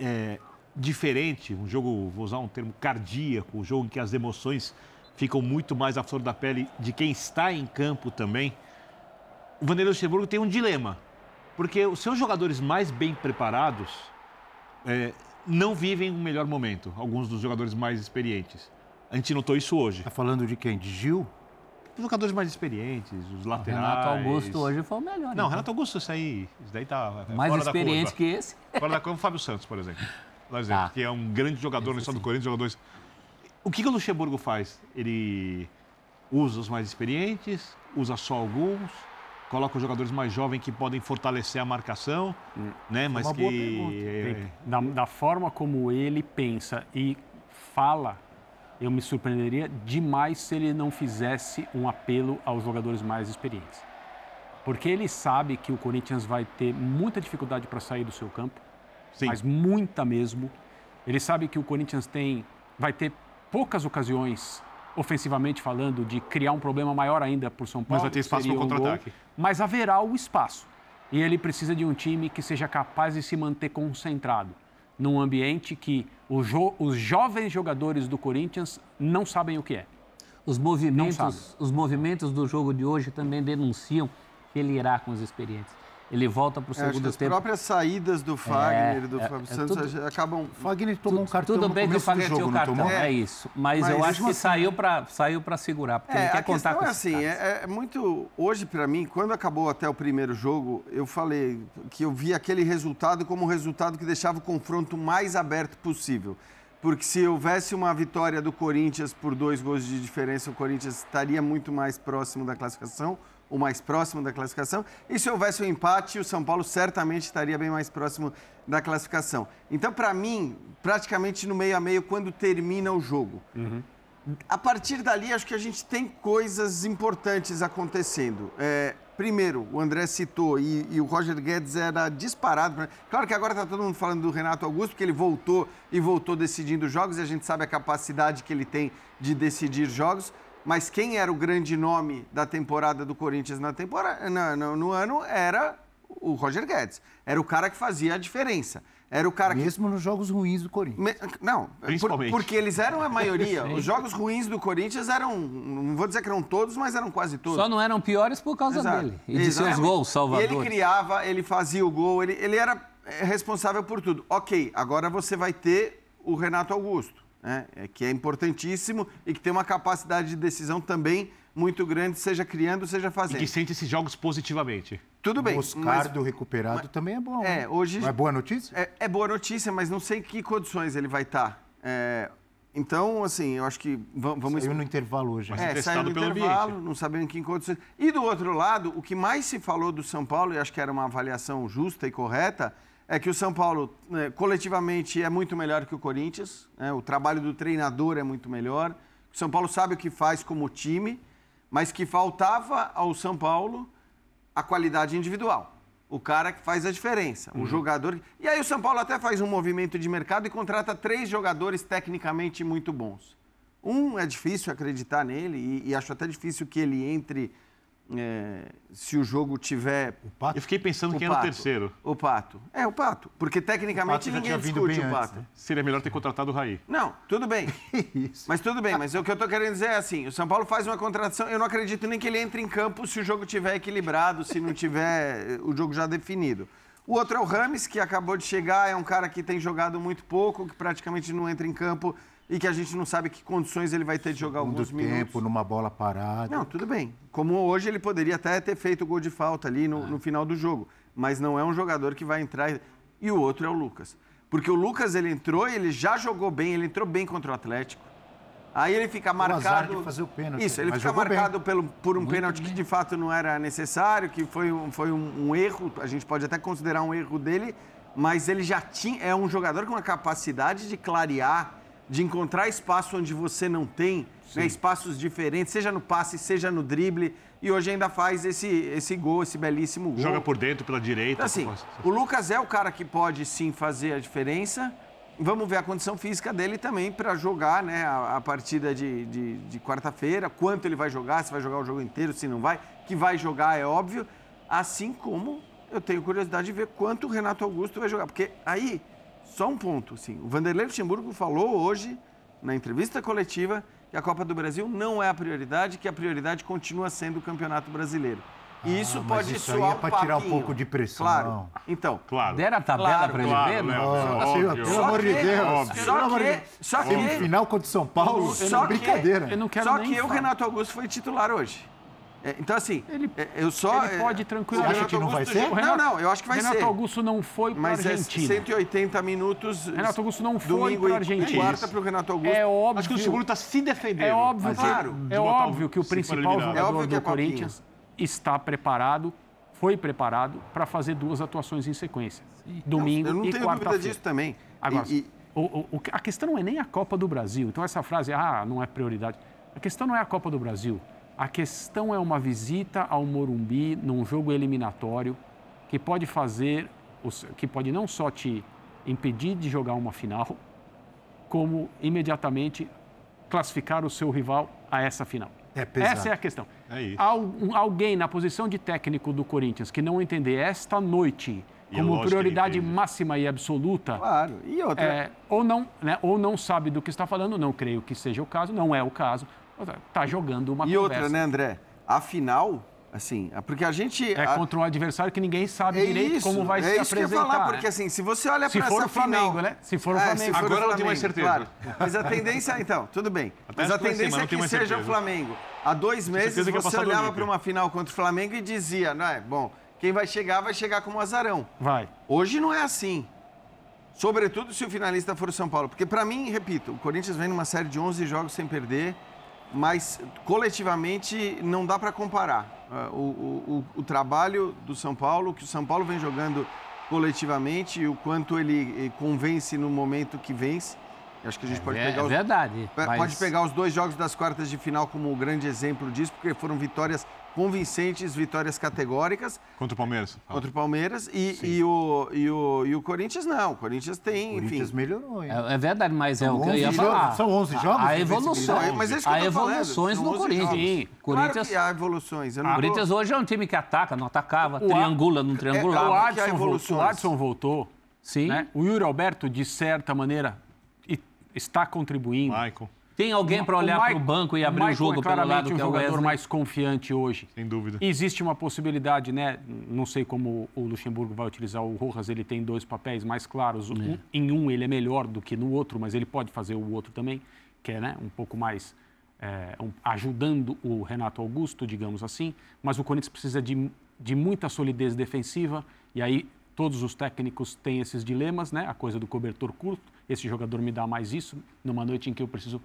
É, diferente, um jogo, vou usar um termo cardíaco, um jogo em que as emoções ficam muito mais à flor da pele de quem está em campo também. O Vanderlei Luxemburgo tem um dilema, porque os seus jogadores mais bem preparados é, não vivem o melhor momento, alguns dos jogadores mais experientes. A gente notou isso hoje. Tá falando de quem? De Gil? Os jogadores mais experientes, os O laterais. Renato Augusto hoje foi o melhor. Não, então. Renato Augusto, isso aí, isso daí tá é Mais experiente que esse. Fora da curva, o Fábio Santos, por exemplo. Por exemplo, Ah. que é um grande jogador na história do Corinthians, jogadores. O que, que o Luxemburgo faz? Ele usa os mais experientes, usa só alguns, coloca os jogadores mais jovens que podem fortalecer a marcação, né? Mas que é, Da, da forma como ele pensa e fala, eu me surpreenderia demais se ele não fizesse um apelo aos jogadores mais experientes. Porque ele sabe que o Corinthians vai ter muita dificuldade para sair do seu campo, Sim. mas muita mesmo. Ele sabe que o Corinthians tem, vai ter poucas ocasiões, ofensivamente falando, de criar um problema maior ainda para o São Paulo. vai ter espaço seria para o gol, contra-ataque. Mas haverá o espaço. E ele precisa de um time que seja capaz de se manter concentrado num ambiente que os, jo- os jovens jogadores do Corinthians não sabem o que é. Os movimentos, os movimentos do jogo de hoje também denunciam que ele irá com os experientes. Ele volta para o É, acho que segundo as tempo. próprias saídas do Fagner e do é, Fábio é Santos tudo- acabam. Fagner tomou um cartão Tudo no bem que o Fagner tinha o não cartão, tomou? é isso. Mas, Mas eu acho que assim- saiu para saiu para segurar, porque É, ele quer a contar com é assim, é, é muito... Hoje, para mim, quando acabou até o primeiro jogo, eu falei que eu vi aquele resultado como um resultado que deixava o confronto mais aberto possível. Porque se houvesse uma vitória do Corinthians por dois gols de diferença, o Corinthians estaria muito mais próximo da classificação, ou mais próximo da classificação. E se houvesse um empate, o São Paulo certamente estaria bem mais próximo da classificação. Então, para mim, praticamente no meio a meio, quando termina o jogo. A partir dali, acho que a gente tem coisas importantes acontecendo. É, primeiro, o André citou e, e o Roger Guedes era disparado. Claro que agora está todo mundo falando do Renato Augusto, porque ele voltou e voltou decidindo jogos e a gente sabe a capacidade que ele tem de decidir jogos. Mas quem era o grande nome da temporada do Corinthians na temporada, na- no, no ano era o Roger Guedes. Era o cara que fazia a diferença. Era o cara que Mesmo nos jogos ruins do Corinthians. me- Não, por- Principalmente. porque eles eram a maioria. *laughs* Os jogos ruins do Corinthians eram, não vou dizer que eram todos, mas eram quase todos. Só não eram piores por causa Exato. dele. E de seus gols E salvadores. ele criava, ele fazia o gol, ele, ele era responsável por tudo. Ok, agora você vai ter o Renato Augusto, né? é, que é importantíssimo e que tem uma capacidade de decisão também muito grande, seja criando, seja e fazendo. que sente esses jogos positivamente. Tudo bem, O mas Moscardo recuperado também é bom. É, né? hoje- Não é boa notícia? É, é boa notícia, mas não sei em que condições ele vai estar. É, então, assim, eu acho que va- vamos. Saiu no intervalo hoje. Mas? É, saiu no pelo intervalo, ambiente. não sabendo em que condições. E do outro lado, o que mais se falou do São Paulo, e acho que era uma avaliação justa e correta, é que o São Paulo, né, coletivamente, é muito melhor que o Corinthians. né, o trabalho do treinador é muito melhor. O São Paulo sabe o que faz como time, mas que faltava ao São Paulo a qualidade individual. O cara que faz a diferença, o jogador. E aí o São Paulo até faz um movimento de mercado e contrata três jogadores tecnicamente muito bons. Um é difícil acreditar nele e, e acho até difícil que ele entre é, se o jogo tiver. O Pato? Eu fiquei pensando o quem era o Pato. terceiro. O Pato. É, o Pato. Porque tecnicamente Pato ninguém discute o antes, Pato. né? Seria melhor ter contratado o Raí. Não, tudo bem. *laughs* Isso. Mas tudo bem, mas o que eu tô querendo dizer é assim, o São Paulo faz uma contratação, eu não acredito nem que ele entre em campo se o jogo tiver equilibrado, se não tiver eh, o jogo já definido. O outro é o Rames, que acabou de chegar, é um cara que tem jogado muito pouco, que praticamente não entra em campo e que a gente não sabe que condições ele vai ter de jogar Segundo alguns minutos. tempo, numa bola parada. Não, tudo bem. Como hoje ele poderia até ter feito o gol de falta ali no, no final do jogo. Mas não é um jogador que vai entrar. e- E o outro é o Lucas. Porque o Lucas ele entrou e ele já jogou bem, ele entrou bem contra o Atlético. Aí ele fica marcado. de fazer o pênalti, Isso, ele fica bem. marcado pelo, por um pênalti que de fato não era necessário, que foi, um, foi um, um erro, a gente pode até considerar um erro dele, mas ele já tinha. É um jogador com uma capacidade de clarear, de encontrar espaço onde você não tem, né, espaços diferentes, seja no passe, seja no drible, e hoje ainda faz esse, esse gol, esse belíssimo gol. Joga por dentro, pela direita. Então, assim, o Lucas é o cara que pode sim fazer a diferença. Vamos ver a condição física dele também para jogar né, a, a partida de, de, de quarta-feira, quanto ele vai jogar, se vai jogar o jogo inteiro, se não vai. Que vai jogar é óbvio. Assim como eu tenho curiosidade de ver quanto o Renato Augusto vai jogar. Porque aí, só um ponto, assim, o Vanderlei Luxemburgo falou hoje, na entrevista coletiva, que a Copa do Brasil não é a prioridade, que a prioridade continua sendo o Campeonato Brasileiro. E isso Ah, mas pode isso aí soar é um pra tirar um pouco de pressão. Claro. Então, Claro. Deram a tabela Claro, para ele claro, ver? né? não? Óbvio. pelo amor de que- Deus. Só que- só que- Semifinal contra o São Paulo, Só que- brincadeira. Eu não quero Só nem que o falar. Renato Augusto foi titular hoje. É, então, assim, é, eu só. ele é, pode o tranquilamente- Você acha que não vai ser? já- O Não, não, eu acho que vai Renato ser. Augusto não foi para a Mas é Argentina. 180 minutos. Renato Augusto não foi pra e Argentina. Quarta para o Renato Augusto. É óbvio. Acho que o Luxemburgo está se defendendo. É óbvio, claro, é óbvio que o principal. É jogador óbvio que é do Corinthians está preparado foi preparado para fazer duas atuações em sequência. Domingo eu não e tenho dúvida quarta-feira. disso também. Agora, E- e- o- o- o- a questão não é nem a Copa do Brasil. Então, essa frase, ah, não é prioridade. A questão não é a Copa do Brasil. A questão é uma visita ao Morumbi num jogo eliminatório que pode fazer, que pode não só te impedir de jogar uma final, como imediatamente classificar o seu rival a essa final. É pesado. Essa é a questão. É isso. Al- um- alguém na posição de técnico do Corinthians que não entender esta noite como prioridade máxima e absoluta, Claro. E outra. é, ou, não, né, ou não sabe do que está falando, não creio que seja o caso, não é o caso, está jogando uma E conversa. outra, né, André? Afinal, assim, é porque a gente. É a- contra um adversário que ninguém sabe É direito isso, como vai é se isso que eu apresentar. ia falar, né? porque assim, se você olha Se para for essa o Flamengo, final, né? Se for o É, Flamengo. se for Agora o eu não tenho mais Flamengo, certeza. claro. Mas a tendência, então, tudo bem. Até mas a tendência mas é que seja certeza. o Flamengo. Há dois meses ia você olhava para uma final contra o Flamengo e dizia, não é? Bom, quem vai chegar vai chegar como azarão. Vai. Hoje não é assim. Sobretudo se o finalista for o São Paulo. Porque, para mim, repito, o Corinthians vem numa série de 11 jogos sem perder, mas coletivamente não dá para comparar. Ah, O, o, o, trabalho do São Paulo, que o São Paulo vem jogando coletivamente, e o quanto ele eh, convence no momento que vence. Eu Acho que a gente pode É, pegar é os, verdade. Pe- mas- Pode pegar os dois jogos das quartas de final como um grande exemplo disso, porque foram vitórias convincentes, vitórias categóricas Contra o Palmeiras. Fala. contra o Palmeiras e, e, o, e, o, e o Corinthians não. O Corinthians tem, O Corinthians enfim. melhorou, hein? É, é verdade, mas é São o que eu 11 ia jogos- falar. são 11 jogos A evolução. invencibilidade? Mas é isso que eu Há evoluções são no 11 Corinthians. Sim, Claro Corinthians. que há evoluções. Não O Corinthians hoje é um time que ataca, não atacava, O A- triangula, não o triangulava. que há Adson, voltou, o Adson voltou. Sim. né? O Yuri Alberto, de certa maneira, está contribuindo. Michael, Tem alguém para olhar para o banco e abrir o, Michael jogo é pelo lado um que é o jogador Wesley? mais confiante hoje. sem dúvida. Existe uma possibilidade, né? Não sei como o Luxemburgo vai utilizar o Rojas, ele tem dois papéis mais claros. Um- em um ele é melhor do que no outro, mas ele pode fazer o outro também, que é né, um pouco mais é, um- ajudando o Renato Augusto, digamos assim. Mas o Corinthians precisa de, de muita solidez defensiva, e aí todos os técnicos têm esses dilemas, né? A coisa do cobertor curto, esse jogador me dá mais isso, numa noite em que eu preciso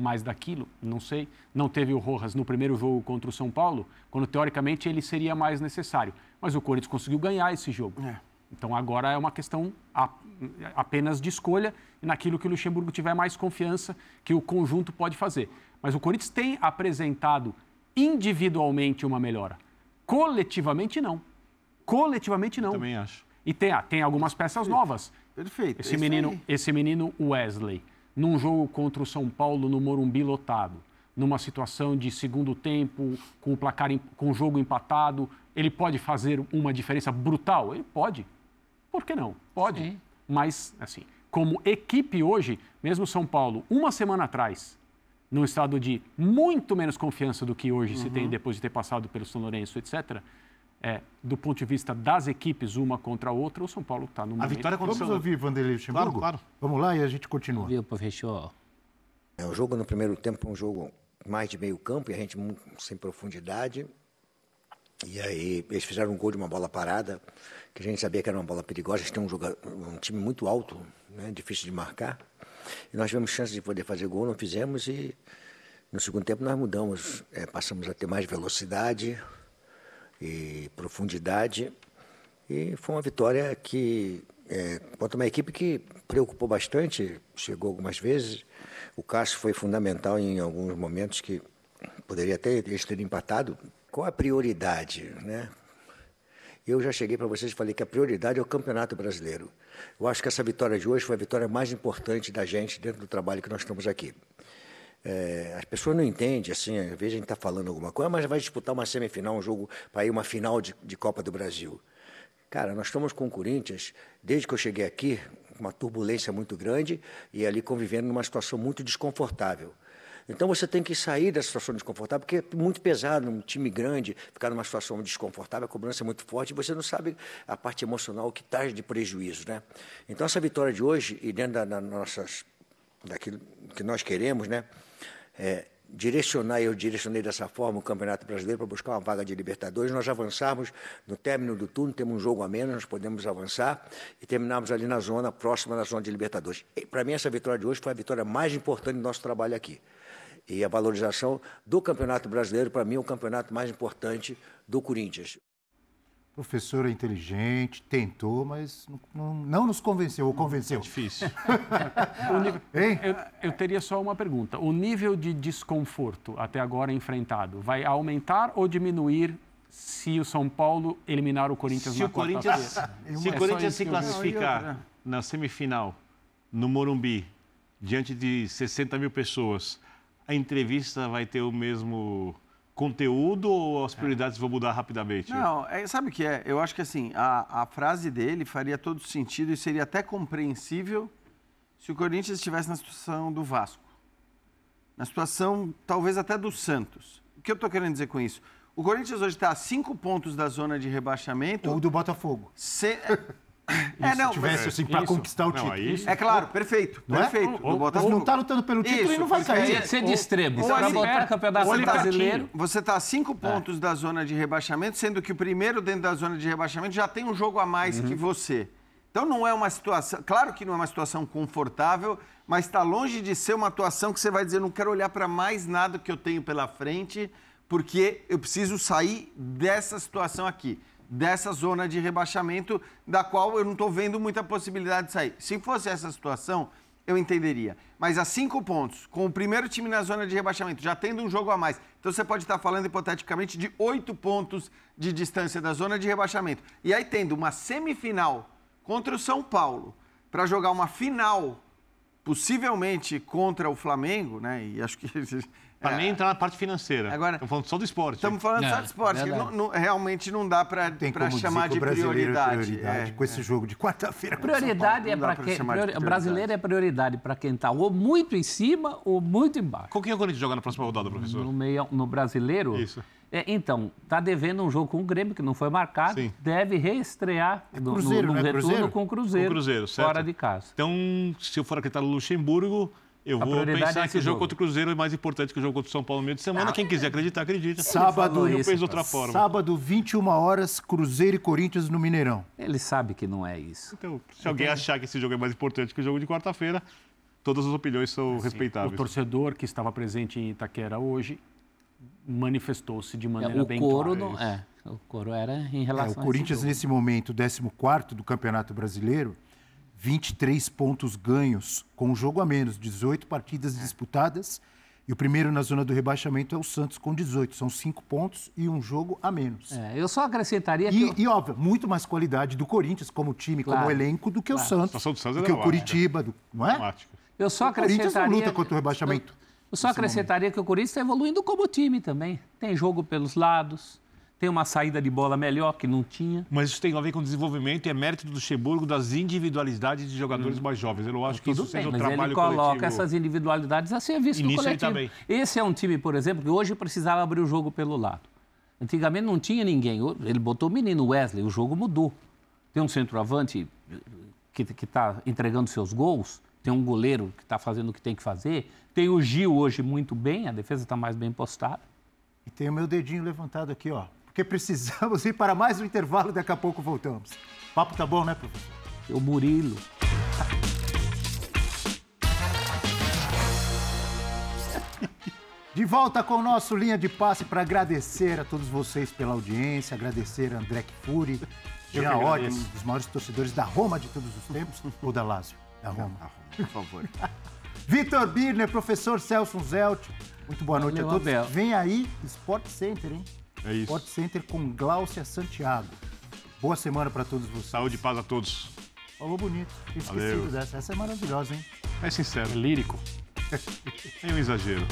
mais daquilo, não sei. Não teve o Rojas no primeiro jogo contra o São Paulo, quando teoricamente ele seria mais necessário. Mas o Corinthians conseguiu ganhar esse jogo. Então agora é uma questão apenas de escolha e naquilo que o Luxemburgo tiver mais confiança que o conjunto pode fazer. Mas o Corinthians tem apresentado individualmente uma melhora. Coletivamente não. Coletivamente não. Também acho. E tem, ah, tem algumas peças novas. Perfeito. é Esse menino, aí. esse menino Wesley, num jogo contra o São Paulo no Morumbi lotado, numa situação de segundo tempo, com o placar, com o jogo empatado, ele pode fazer uma diferença brutal? Ele pode. Por que não? Pode. Sim. Mas, assim, como equipe hoje, mesmo São Paulo, uma semana atrás, num estado de muito menos confiança do que hoje se tem depois de ter passado pelo São Lourenço, etc., é, do ponto de vista das equipes, uma contra a outra, o São Paulo está no A momento... vitória Vamos ouvir Vanderlei Luxemburgo? Claro, claro. Vamos lá e a gente continua. Viu, professor? É, o jogo no primeiro tempo é um jogo mais de meio campo e a gente sem profundidade. E aí eles fizeram um gol de uma bola parada, que a gente sabia que era uma bola perigosa. A gente tem um, joga- um time muito alto, né, difícil de marcar. E nós tivemos chance de poder fazer gol, não fizemos e no segundo tempo nós mudamos, é, passamos a ter mais velocidade e profundidade. E foi uma vitória que, é, contra uma equipe que preocupou bastante, chegou algumas vezes. O Cássio foi fundamental em alguns momentos que poderia até eles terem empatado. Qual a prioridade, né? Eu já cheguei para vocês e falei que a prioridade é o Campeonato Brasileiro. Eu acho que essa vitória de hoje foi a vitória mais importante da gente dentro do trabalho que nós estamos aqui. É, as pessoas não entendem, assim, às vezes a gente está falando alguma coisa, mas vai disputar uma semifinal, um jogo para ir uma final de, de Copa do Brasil. Cara, nós estamos com o Corinthians, desde que eu cheguei aqui, uma turbulência muito grande e ali convivendo numa situação muito desconfortável. Então você tem que sair dessa situação desconfortável, porque é muito pesado, um time grande, ficar numa situação desconfortável, a cobrança é muito forte e você não sabe a parte emocional que traz de prejuízo, né? Então essa vitória de hoje, e dentro da, da nossas, daquilo que nós queremos, né? É, direcionar, eu direcionei dessa forma o Campeonato Brasileiro para buscar uma vaga de Libertadores. Nós avançarmos no término do turno, temos um jogo a menos, nós podemos avançar e terminarmos ali na zona, próxima da zona de Libertadores. Para mim, essa vitória de hoje foi a vitória mais importante do nosso trabalho aqui. E a valorização do Campeonato Brasileiro, para mim, é o campeonato mais importante do Corinthians. Professor é inteligente, tentou, mas não, não, não nos convenceu, ou convenceu? É difícil. *laughs* eu, eu, teria só uma pergunta. O nível de desconforto até agora enfrentado vai aumentar ou diminuir se o São Paulo eliminar o Corinthians se na o Corinthians, Se o Corinthians se classificar na semifinal, no Morumbi, diante de 60 mil pessoas, a entrevista vai ter o mesmo conteúdo ou as prioridades é. vão mudar rapidamente? Não, é, sabe o que é? Eu acho que assim, a, a frase dele faria todo sentido e seria até compreensível se o Corinthians estivesse na situação do Vasco. Na situação, talvez até do Santos. O que eu estou querendo dizer com isso? O Corinthians hoje está a cinco pontos da zona de rebaixamento. Ou do Botafogo. Se... *laughs* É, não, se tivesse assim para conquistar o título. Aí... É claro, perfeito, não perfeito. É? Ou, ou, não está lutando pelo título isso, e não vai cair. Ser de extremo. Para assim, botar campeonato brasileiro. Você está a cinco pontos é. da zona de rebaixamento, sendo que o primeiro dentro da zona de rebaixamento já tem um jogo a mais uhum. que você. Então não é uma situação, claro que não é uma situação confortável, mas está longe de ser uma atuação que você vai dizer, não quero olhar para mais nada que eu tenho pela frente, porque eu preciso sair dessa situação aqui, dessa zona de rebaixamento, da qual eu não estou vendo muita possibilidade de sair. Se fosse essa situação, eu entenderia. Mas a cinco pontos, com o primeiro time na zona de rebaixamento, já tendo um jogo a mais, então você pode estar falando hipoteticamente de oito pontos de distância da zona de rebaixamento. E aí tendo uma semifinal contra o São Paulo, para jogar uma final, possivelmente contra o Flamengo, né? E acho que *laughs* Para é. nem entrar na parte financeira. Agora, estamos falando só do esporte. Estamos falando só do esporte, que não, não, realmente não dá para chamar de prioridade. prioridade é, com esse jogo de quarta-feira. Prioridade é para quem. Priori, brasileiro é prioridade para quem está ou muito em cima ou muito embaixo. Com quem é o Corinthians joga na próxima rodada, professor? No, meio, no brasileiro? Isso. É, então, está devendo um jogo com o Grêmio, que não foi marcado. Sim. Deve reestrear é cruzeiro, no, no, no né? retorno cruzeiro? com o Cruzeiro. Com o Cruzeiro, certo. Fora de casa. Então, se eu for acreditar no Luxemburgo, eu vou pensar é que o jogo, contra o Cruzeiro é mais importante que o jogo contra o São Paulo no meio de semana. Ah, Quem quiser acreditar, acredita. Sábado, eu penso de outra forma. Sábado, 21 horas, Cruzeiro e Corinthians no Mineirão. Ele sabe que não é isso. Então, se alguém achar que esse jogo é mais importante que o jogo de quarta-feira, todas as opiniões são assim, respeitáveis. O torcedor que estava presente em Itaquera hoje manifestou-se de maneira é, o bem coro clara. Não, é, o coro era em relação é, O Corinthians, nesse momento, 14 do Campeonato Brasileiro, 23 pontos ganhos, com um jogo a menos, 18 partidas disputadas. E o primeiro na zona do rebaixamento é o Santos com 18. São cinco pontos e um jogo a menos. É, eu só acrescentaria e, que. Eu... E, óbvio, muito mais qualidade do Corinthians como time, claro, como elenco, do que claro. o Santos. do Santos do que o Curitiba, do, não é? Eu só acrescentaria. O Corinthians não luta contra o rebaixamento. Eu, eu só acrescentaria momento. que o Corinthians está evoluindo como time também. Tem jogo pelos lados tem uma saída de bola melhor que não tinha. Mas isso tem a ver com desenvolvimento e é mérito do Luxemburgo das individualidades de jogadores hum. mais jovens. Eu não acho que Tudo isso bem, seja um mas trabalho ele coloca coletivo. essas individualidades a ser visto no coletivo. Ele Esse é um time, por exemplo, que hoje precisava abrir o jogo pelo lado. Antigamente não tinha ninguém. Ele botou o menino Wesley, o jogo mudou. Tem um centroavante que está entregando seus gols, tem um goleiro que está fazendo o que tem que fazer, tem o Gil hoje muito bem, a defesa está mais bem postada. E tem o meu dedinho levantado aqui, ó porque precisamos *laughs* ir para mais um intervalo. Daqui a pouco voltamos. O papo tá bom, né, professor? O Murilo. *laughs* De volta com o nosso linha de passe para agradecer a todos vocês pela audiência, agradecer a André Kfouri, Jean Odd, um dos maiores torcedores da Roma de todos os tempos, *laughs* ou da Lazio? Da Roma. Da Roma, por favor. Vitor Birner, professor Celso Zelt, muito boa noite Valeu, a todos. Abel. Vem aí Sport Center, hein? É isso. Sport Center com Gláucia Santiago. Boa semana para todos vocês. Saúde e paz a todos. Falou bonito. Esquecido Valeu. dessa. Essa é maravilhosa, hein? É sincero. É lírico. é um exagero.